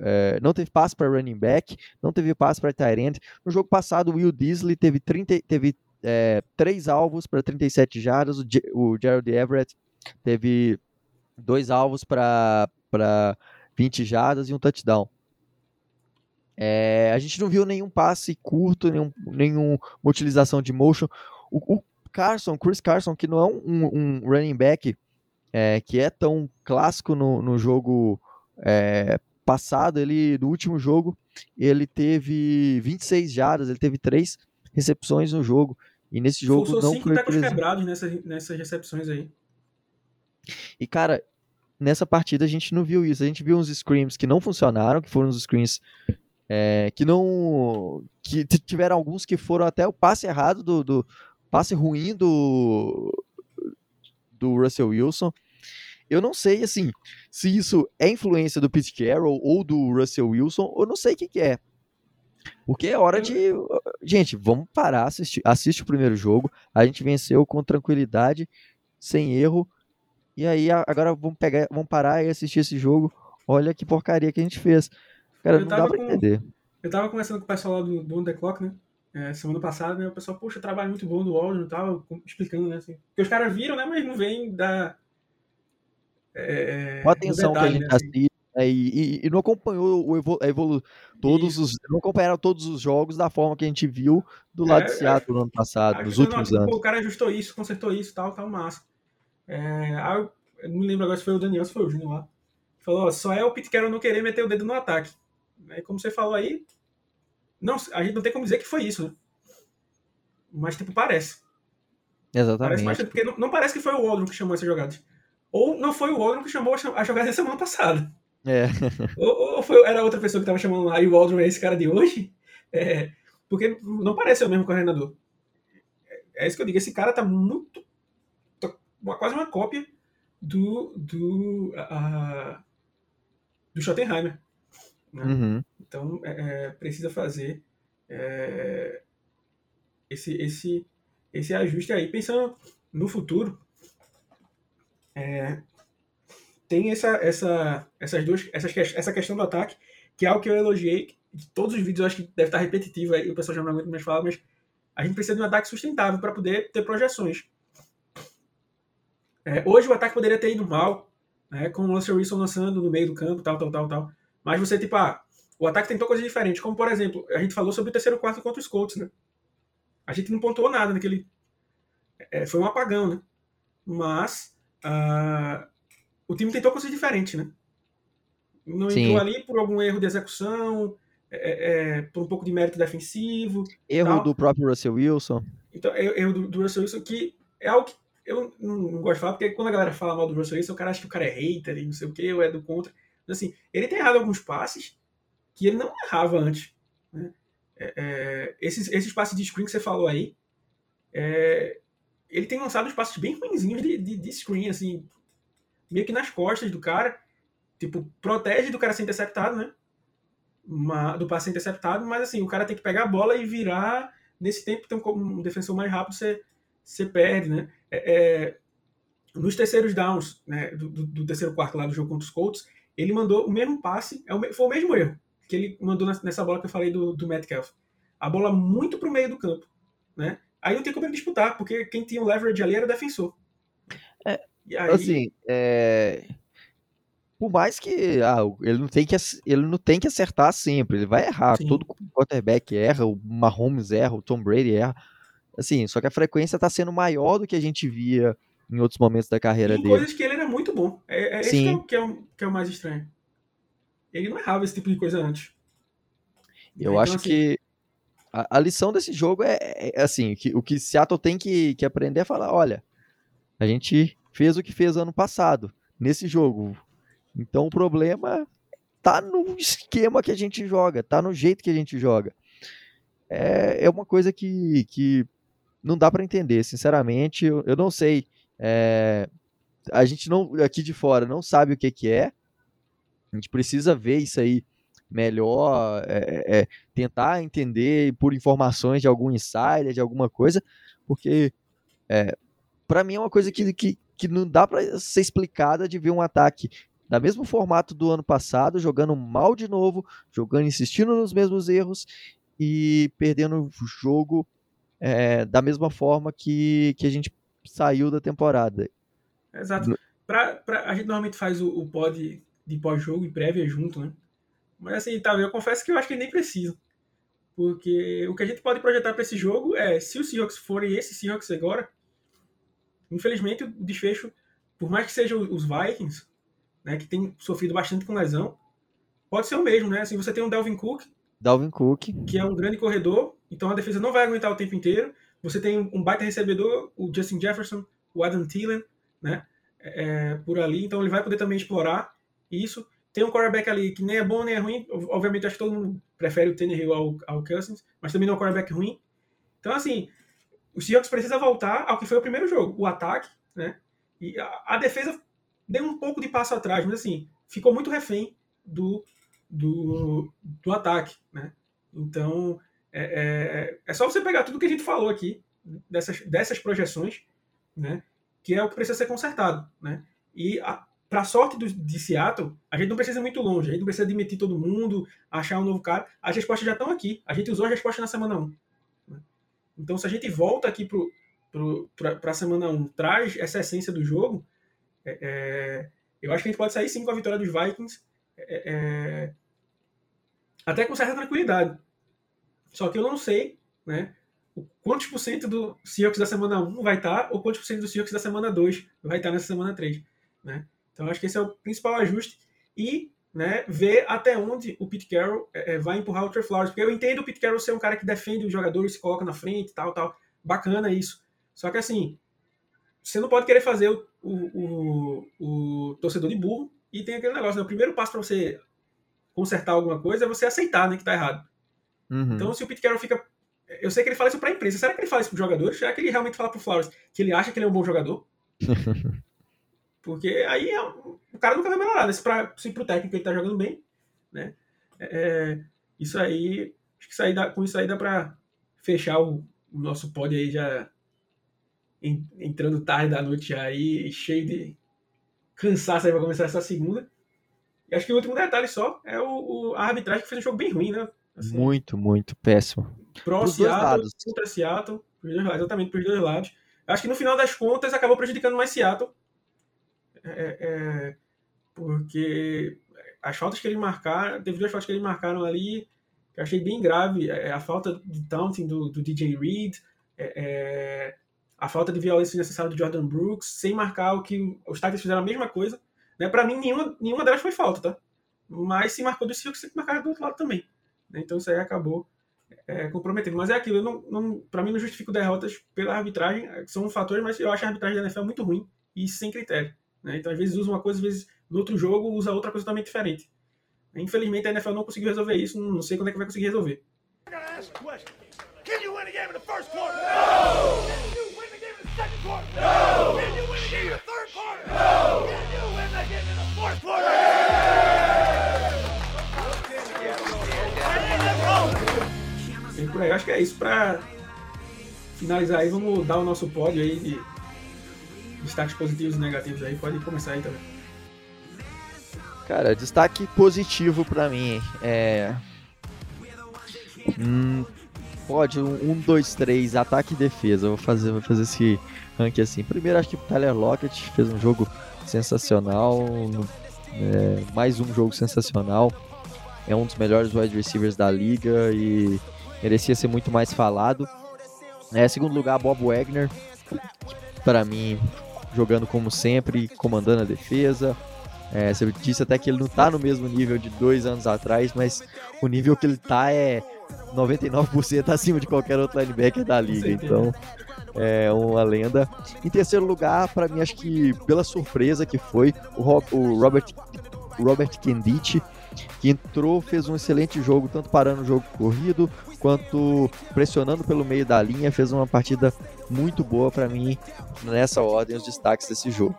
é, não teve passe para running back, não teve passe para tight end. No jogo passado, o Will Disley teve, 30, teve é, três alvos para 37 jardas, o, o Gerald Everett teve dois alvos para 20 jardas e um touchdown. É, a gente não viu nenhum passe curto, nenhum, nenhuma utilização de motion. O, o Carson, Chris Carson, que não é um, um running back é, que é tão clássico no, no jogo é, passado, ele no último jogo ele teve 26 jardas, ele teve três recepções no jogo e nesse jogo Forçou não cinco foi tecos quebrados nessas, nessas recepções aí. E cara, nessa partida a gente não viu isso, a gente viu uns screens que não funcionaram, que foram uns screens é, que não que tiveram alguns que foram até o passe errado do, do passe ruim do do Russell Wilson eu não sei, assim, se isso é influência do Pete Carroll ou do Russell Wilson, eu não sei o que, que é. Porque é hora de. Gente, vamos parar, assistir, assiste o primeiro jogo. A gente venceu com tranquilidade, sem erro. E aí agora vamos pegar, vamos parar e assistir esse jogo. Olha que porcaria que a gente fez. Cara, eu não dá pra com, entender. Eu tava conversando com o pessoal lá do, do On The Clock, né? É, semana passada, né? O pessoal, poxa, trabalho muito bom do áudio e tal, explicando, né? Assim, porque os caras viram, né? Mas não vem da é, Com a atenção detalhe, que a gente né, assim. assiste né, e, e, e, não acompanhou o evolu, evolu todos os não acompanharam todos os jogos da forma que a gente viu do lado é, de Seattle no ano passado, nos últimos não, anos. Pô, o cara ajustou isso, consertou isso, tal, tal, massa. É, eu, eu não me lembro agora se foi o Daniel, se foi o Júnior lá. Falou, ó, só é o Pete Carroll não querer meter o dedo no ataque. Aí, como você falou aí, não, a gente não tem como dizer que foi isso, né? Mas, tipo, parece. Exatamente. Parece porque não, não, parece que foi o Waldron que chamou essas jogadas. Ou não foi o Waldron que chamou a jogada da semana passada. É. (laughs) Ou, ou foi, era outra pessoa que estava chamando lá e o Waldron é esse cara de hoje. É, porque não parece o mesmo coordenador. É, é isso que eu digo. Esse cara tá muito. Tá uma, quase uma cópia do. do. Uh, do Schottenheimer. Né? Uhum. Então é, é precisa fazer é, esse, esse, esse ajuste aí. Pensando no futuro, é, tem essa, essa, essas duas, essas, essa questão do ataque, que é algo que eu elogiei, que todos os vídeos eu acho que deve estar repetitivo, aí o pessoal já não aguenta mais falar, mas a gente precisa de um ataque sustentável para poder ter projeções. É, hoje o ataque poderia ter ido mal, né, com o Russell Wilson lançando no meio do campo, tal, tal, tal, tal. Mas você, tipo, ah, o ataque tentou coisas diferentes, como por exemplo, a gente falou sobre o terceiro quarto contra os Colts, né? A gente não pontuou nada naquele. É, foi um apagão, né? Mas uh, o time tentou coisas diferentes, né? Não Sim. entrou ali por algum erro de execução, é, é, é por um pouco de mérito defensivo. Erro tal. do próprio Russell Wilson. Então, erro do, do Russell Wilson, que é algo que eu não, não, gosto de falar, porque quando a galera fala mal do Russell Wilson, o cara acha que o cara é hater e não sei o que, ou é do contra. Assim, ele tem errado alguns passes que ele não errava antes. Né? É, é, esses, esses passes de screen que você falou aí, é, ele tem lançado uns passes bem ruinzinhos de, de, de, screen, assim, meio que nas costas do cara. Tipo, protege do cara ser interceptado, né? Uma, do passe ser interceptado, mas assim, o cara tem que pegar a bola e virar. Nesse tempo, tem um, um defensor mais rápido, você, você perde, né? É, é, nos terceiros downs, né, do, do, do, terceiro quarto lá do jogo contra os Colts, ele mandou o mesmo passe, é o, foi o mesmo erro que ele mandou nessa bola que eu falei do, do Metcalf. A bola muito pro meio do campo, né? Aí não tem como ele disputar, porque quem tinha o leverage ali era o defensor. É, aí... Assim, é... por mais que ah, ele, não tem que ele não tem que acertar sempre, ele vai errar. Sim. Todo quarterback erra, o Mahomes erra, o Tom Brady erra. Assim, só que a frequência está sendo maior do que a gente via em outros momentos da carreira em dele. coisas que ele era muito bom. É, é Sim. que é, o, que, é o, que é o mais estranho. Ele não errava esse tipo de coisa antes. Eu então, acho assim, que a, a, lição desse jogo é, é, é assim, que, o que Seattle tem que, que aprender é falar, olha, a gente fez o que fez ano passado, nesse jogo. Então o problema tá no esquema que a gente joga, tá no jeito que a gente joga. É, é uma coisa que, que não dá para entender, sinceramente. Eu, eu não sei. É, a gente não aqui de fora não sabe o que, que é. A gente precisa ver isso aí melhor, é, é, tentar entender por informações de algum insider, de alguma coisa, porque é, para mim é uma coisa que, que, que não dá para ser explicada de ver um ataque da mesmo formato do ano passado, jogando mal de novo, jogando, insistindo nos mesmos erros e perdendo o jogo é, da mesma forma que, que a gente saiu da temporada. Exato. Pra, pra, a gente normalmente faz o, o pod de pós-jogo e prévia junto, né? Mas assim, tá, eu confesso que eu acho que nem preciso. Porque o que a gente pode projetar para esse jogo é, se os Seahawks forem esse Seahawks agora, infelizmente o desfecho, por mais que sejam os Vikings, né, que tem sofrido bastante com lesão, pode ser o mesmo, né? Assim, você tem um Delvin Cook, Dalvin Cook, que é um grande corredor, então a defesa não vai aguentar o tempo inteiro. Você tem um baita recebedor, o Justin Jefferson, o Adam Thielen, né? É, por ali, então ele vai poder também explorar isso. Tem um quarterback ali que nem é bom nem é ruim. Obviamente, acho que todo mundo prefere o Tannehill ao, ao Cousins, mas também não é um quarterback ruim. Então, assim, o Seahawks precisa voltar ao que foi o primeiro jogo, o ataque, né? E a, a defesa deu um pouco de passo atrás, mas assim, ficou muito refém do, do, do ataque, né? Então, é, é, é, só você pegar tudo que a gente falou aqui, dessas, dessas projeções, né? Que é o que precisa ser consertado, né? E a, para sorte do, de Seattle, a gente não precisa ir muito longe, a gente não precisa demitir todo mundo, achar um novo cara. As respostas já estão aqui. A gente usou as respostas na semana 1. Né? Então, se a gente volta aqui para a semana 1, traz essa essência do jogo, é, é, eu acho que a gente pode sair sim com a vitória dos Vikings, é, é até com certa tranquilidade. Só que eu não sei né, quantos por cento do Seahawks da semana 1 vai estar, ou quantos por cento do Seahawks da semana 2 vai estar nessa semana 3. Né? Então acho que esse é o principal ajuste e né, ver até onde o Pete Carroll é, é, vai empurrar o Trey Flowers, porque eu entendo o Pete Carroll ser um cara que defende os jogadores, se coloca na frente, tal, tal, bacana isso. Só que assim, você não pode querer fazer o, o, o, o torcedor de burro e tem aquele negócio, né? o primeiro passo para você consertar alguma coisa é você aceitar né, que tá errado. Uhum. Então se o Pete Carroll fica eu sei que ele fala isso pra imprensa. Será que ele fala isso pros jogadores? Será que ele realmente fala pro Flowers que ele acha que ele é um bom jogador? (laughs) Porque aí é, o cara nunca vai melhorar, né? Se, pra, se pro técnico ele tá jogando bem, né? É, é, isso aí, acho que isso aí dá, com isso aí dá pra fechar o, o nosso pod aí já entrando tarde da noite aí, cheio de cansaço aí pra começar essa segunda. E acho que o último detalhe só é o, o a arbitragem que fez um jogo bem ruim, né? Assim, muito, muito péssimo. Pro Seattle, contra Seattle, exatamente para os dois lados. Acho que no final das contas acabou prejudicando mais Seattle. É, é, é, porque as faltas que eles marcaram, teve duas faltas que eles marcaram ali, que eu achei bem grave. É, a falta de taunting do, do DJ Reed, é, é, a falta de violência necessária do Jordan Brooks, sem marcar o que os Titans fizeram a mesma coisa. Né? Para mim, nenhuma, nenhuma delas foi falta, tá? Mas se marcou do Seahawks, tem que marcar do outro lado também. Né? Então isso aí acabou é, comprometendo. Mas é aquilo, não, não, para mim não justifico derrotas pela arbitragem, são um fatores, mas eu acho a arbitragem da NFL muito ruim e sem critério. Né? Então às vezes usa uma coisa, às vezes no outro jogo usa outra coisa totalmente diferente. Infelizmente a NFL não conseguiu resolver isso, não sei quando é que vai conseguir resolver. Can you win a game in the first quarter? No! Can you win the game in the second quarter? No! Can you win the game in the third quarter? No! Por aí, acho que é isso. Pra finalizar aí, vamos dar o nosso pódio aí de destaques positivos e negativos aí. Pode começar aí também. Cara, destaque positivo para mim é. Hum, pode, um, um, dois, três, ataque e defesa. vou fazer, vou fazer esse ranking assim. Primeiro, acho que o Tyler Lockett fez um jogo sensacional. É, mais um jogo sensacional. É um dos melhores wide receivers da liga e merecia ser muito mais falado. É, segundo lugar, Bob Wagner, para mim, jogando como sempre, comandando a defesa. É, você disse até que ele não está no mesmo nível de dois anos atrás, mas o nível que ele está é 99% acima de qualquer outro linebacker da liga. Então, é uma lenda. Em terceiro lugar, para mim, acho que pela surpresa que foi, o, Robert, Robert Kendit, que entrou, fez um excelente jogo, tanto parando o jogo corrido, quanto pressionando pelo meio da linha, fez uma partida muito boa para mim nessa ordem os destaques desse jogo.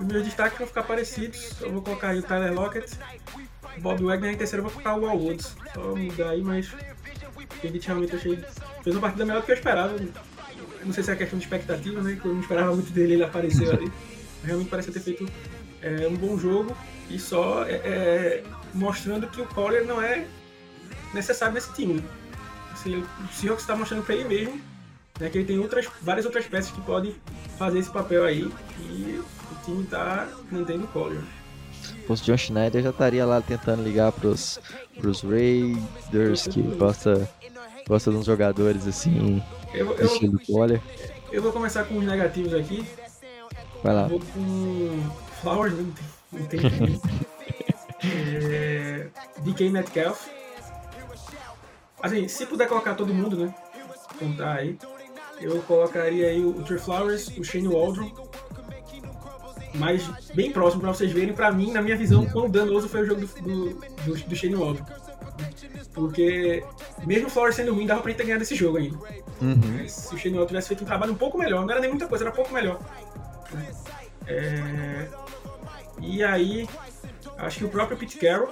Os meus destaques vão ficar parecidos. Eu vou colocar aí o Tyler Lockett, Bob Wagner em terceiro eu vou colocar o Al Woods. Só mudar aí, mas ele realmente achei fez uma partida melhor do que eu esperava. Não sei se é questão de expectativa, né? Que eu não esperava muito dele, ele apareceu ali. Realmente parece ter feito é, um bom jogo e só é, é, mostrando que o Collier não é necessário nesse time. Assim, o Seahawks está mostrando para ele mesmo né, que ele tem outras, várias outras peças que podem fazer esse papel aí e o time está mantendo o Collier. O John Schneider já estaria lá tentando ligar pros, pros Raiders, que gosta, gosta de uns jogadores assim, eu, eu, estilo Collier. Eu vou começar com os negativos aqui. Vai lá. Vou com Flowers, né? não tem, não tem (laughs) é, DK Metcalf. Assim, se puder colocar todo mundo, né? Contar aí. Eu colocaria aí o Trey Flowers, o Shane Waldron. Mas bem próximo para vocês verem, para mim, na minha visão, quão danoso foi o jogo do, do, do, Shane Waldron. Porque mesmo o Flowers sendo ruim, dava pra ele ter ganhado esse jogo ainda. Uhum. Se o Shane Waldron tivesse feito um trabalho um pouco melhor, não era nem muita coisa, era um pouco melhor. É... E aí, acho que o próprio Pete Carroll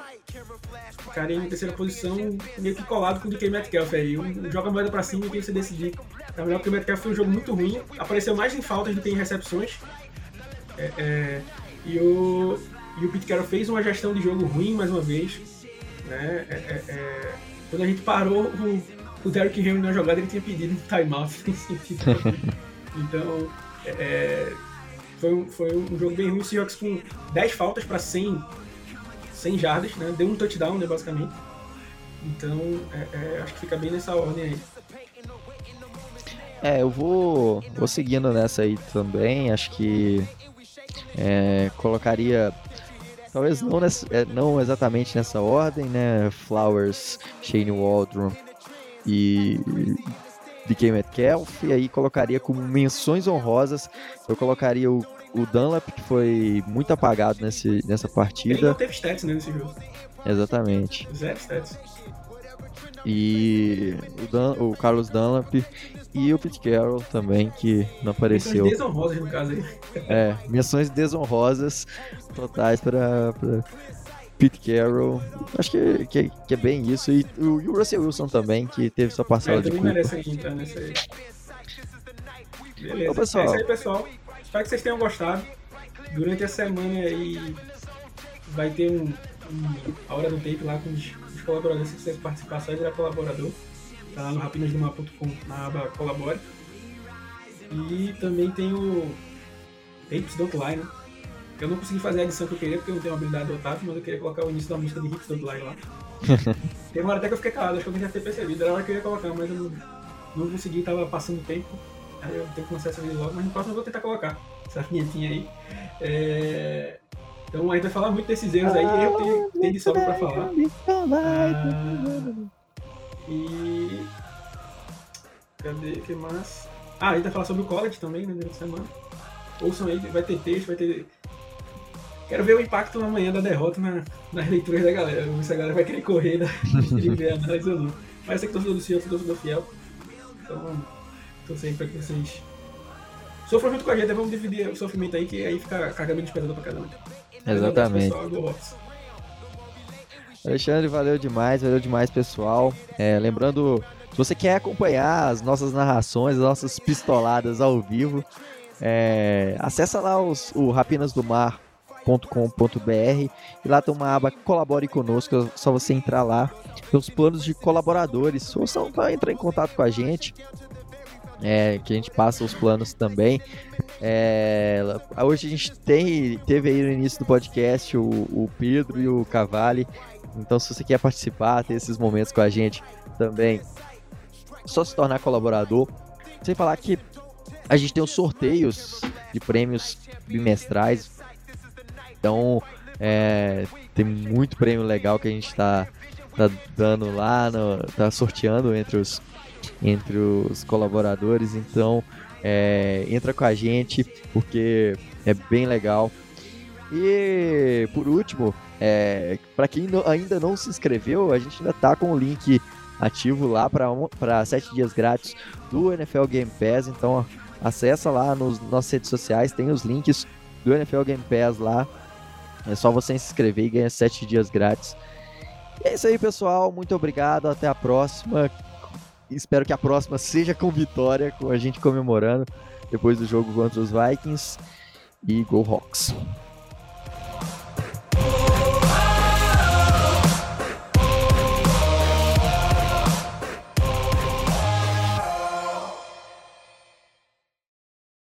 ficaria em terceira posição, meio que colado com o DK Metcalf aí. Um, joga a moeda pra cima e quem você decidir. Na verdade, porque o Metcalf foi um jogo muito ruim, apareceu mais em faltas do que em recepções. É, é, e, o, e o Pete Carroll fez uma gestão de jogo ruim mais uma vez. Né? É, é, é quando a gente parou o, o Derrick Henry na jogada, ele tinha pedido um timeout. (laughs) então, é, foi, um, foi um jogo bem ruim. O Seahawks com 10 faltas para 100 100 jardas, né? Deu um touchdown, né, basicamente. Então, é, é, acho que fica bem nessa ordem aí. É, eu vou, vou seguindo nessa aí também. Acho que é, colocaria, talvez não, nessa, é, não exatamente nessa ordem, né? Flowers, Shane Waldron e DK Metcalf. E aí colocaria como menções honrosas, eu colocaria o o Dunlap, que foi muito apagado nesse, nessa partida. Ele não teve stats né, nesse jogo. Exatamente. Zero stats. E o, Dan, o Carlos Dunlap e o Pete Carroll também, que não apareceu. Menções desonrosas, no caso aí. É, menções desonrosas totais para Pete Carroll. Acho que, que, que, é bem isso. E o, e o Russell Wilson também, que teve sua parcela é, de culpa. merece aqui, então, nessa aí. Beleza. Então, pessoal, é isso aí, pessoal. Espero que vocês tenham gostado. Durante a semana aí vai ter um, um a hora do tape lá com os, os colaboradores. Se você participar, só virar colaborador. Tá lá no rapinasdomar.com, na aba Colabore. E também tem o Hips Don't Lie, né? Eu não consegui fazer a edição que eu queria, porque eu não tenho habilidade do Otávio, mas eu queria colocar o início da música de Hips Don't Lie lá. (laughs) Teve uma hora até que eu fiquei calado, acho que eu já ter percebido. Era a hora que eu ia colocar, mas eu não, não consegui, tava passando o tempo. Aí eu tenho que lançar essa vídeo logo, mas no próximo eu vou tentar colocar essa vinhetinha aí. É... Então a gente vai falar muito desses erros aí, eu tenho, tenho de sobra pra falar. Ah, e. Cadê? O que mais? Ah, a gente vai falar sobre o college também, né, durante a semana. Ouçam aí, vai ter texto, vai ter. Quero ver o impacto amanhã da derrota na, nas leituras da galera. Vamos ver se a galera vai querer correr né? de (laughs) ver a análise ou não. Mas eu sei que torcedor do Cielo, torcedor fiel. Então, sempre pra que vocês sofram junto com a gente, vamos dividir o sofrimento aí, que aí fica a carga bem pesada pra cada um. Exatamente. Alexandre, valeu demais, valeu demais, pessoal. É, lembrando, se você quer acompanhar as nossas narrações, as nossas pistoladas ao vivo, é, acessa lá os, o rapinasdomar.com.br e lá tem uma aba Colabore Conosco, é só você entrar lá. Tem os planos de colaboradores, ou só entrar em contato com a gente, é, que a gente passa os planos também. É, hoje a gente tem, teve aí no início do podcast o, o Pedro e o Cavalli. Então, se você quer participar, ter esses momentos com a gente também, só se tornar colaborador. Sem falar que a gente tem os sorteios de prêmios bimestrais. Então, é, tem muito prêmio legal que a gente está tá dando lá, no, tá sorteando entre os, entre os colaboradores. Então, é, entra com a gente, porque é bem legal. E por último, é, para quem não, ainda não se inscreveu, a gente ainda tá com o link ativo lá para 7 dias grátis do NFL Game Pass. Então acessa lá nos nossas redes sociais, tem os links do NFL Game Pass lá. É só você se inscrever e ganhar 7 dias grátis. E é isso aí, pessoal. Muito obrigado. Até a próxima. Espero que a próxima seja com vitória, com a gente comemorando depois do jogo contra os Vikings. E Go Hawks!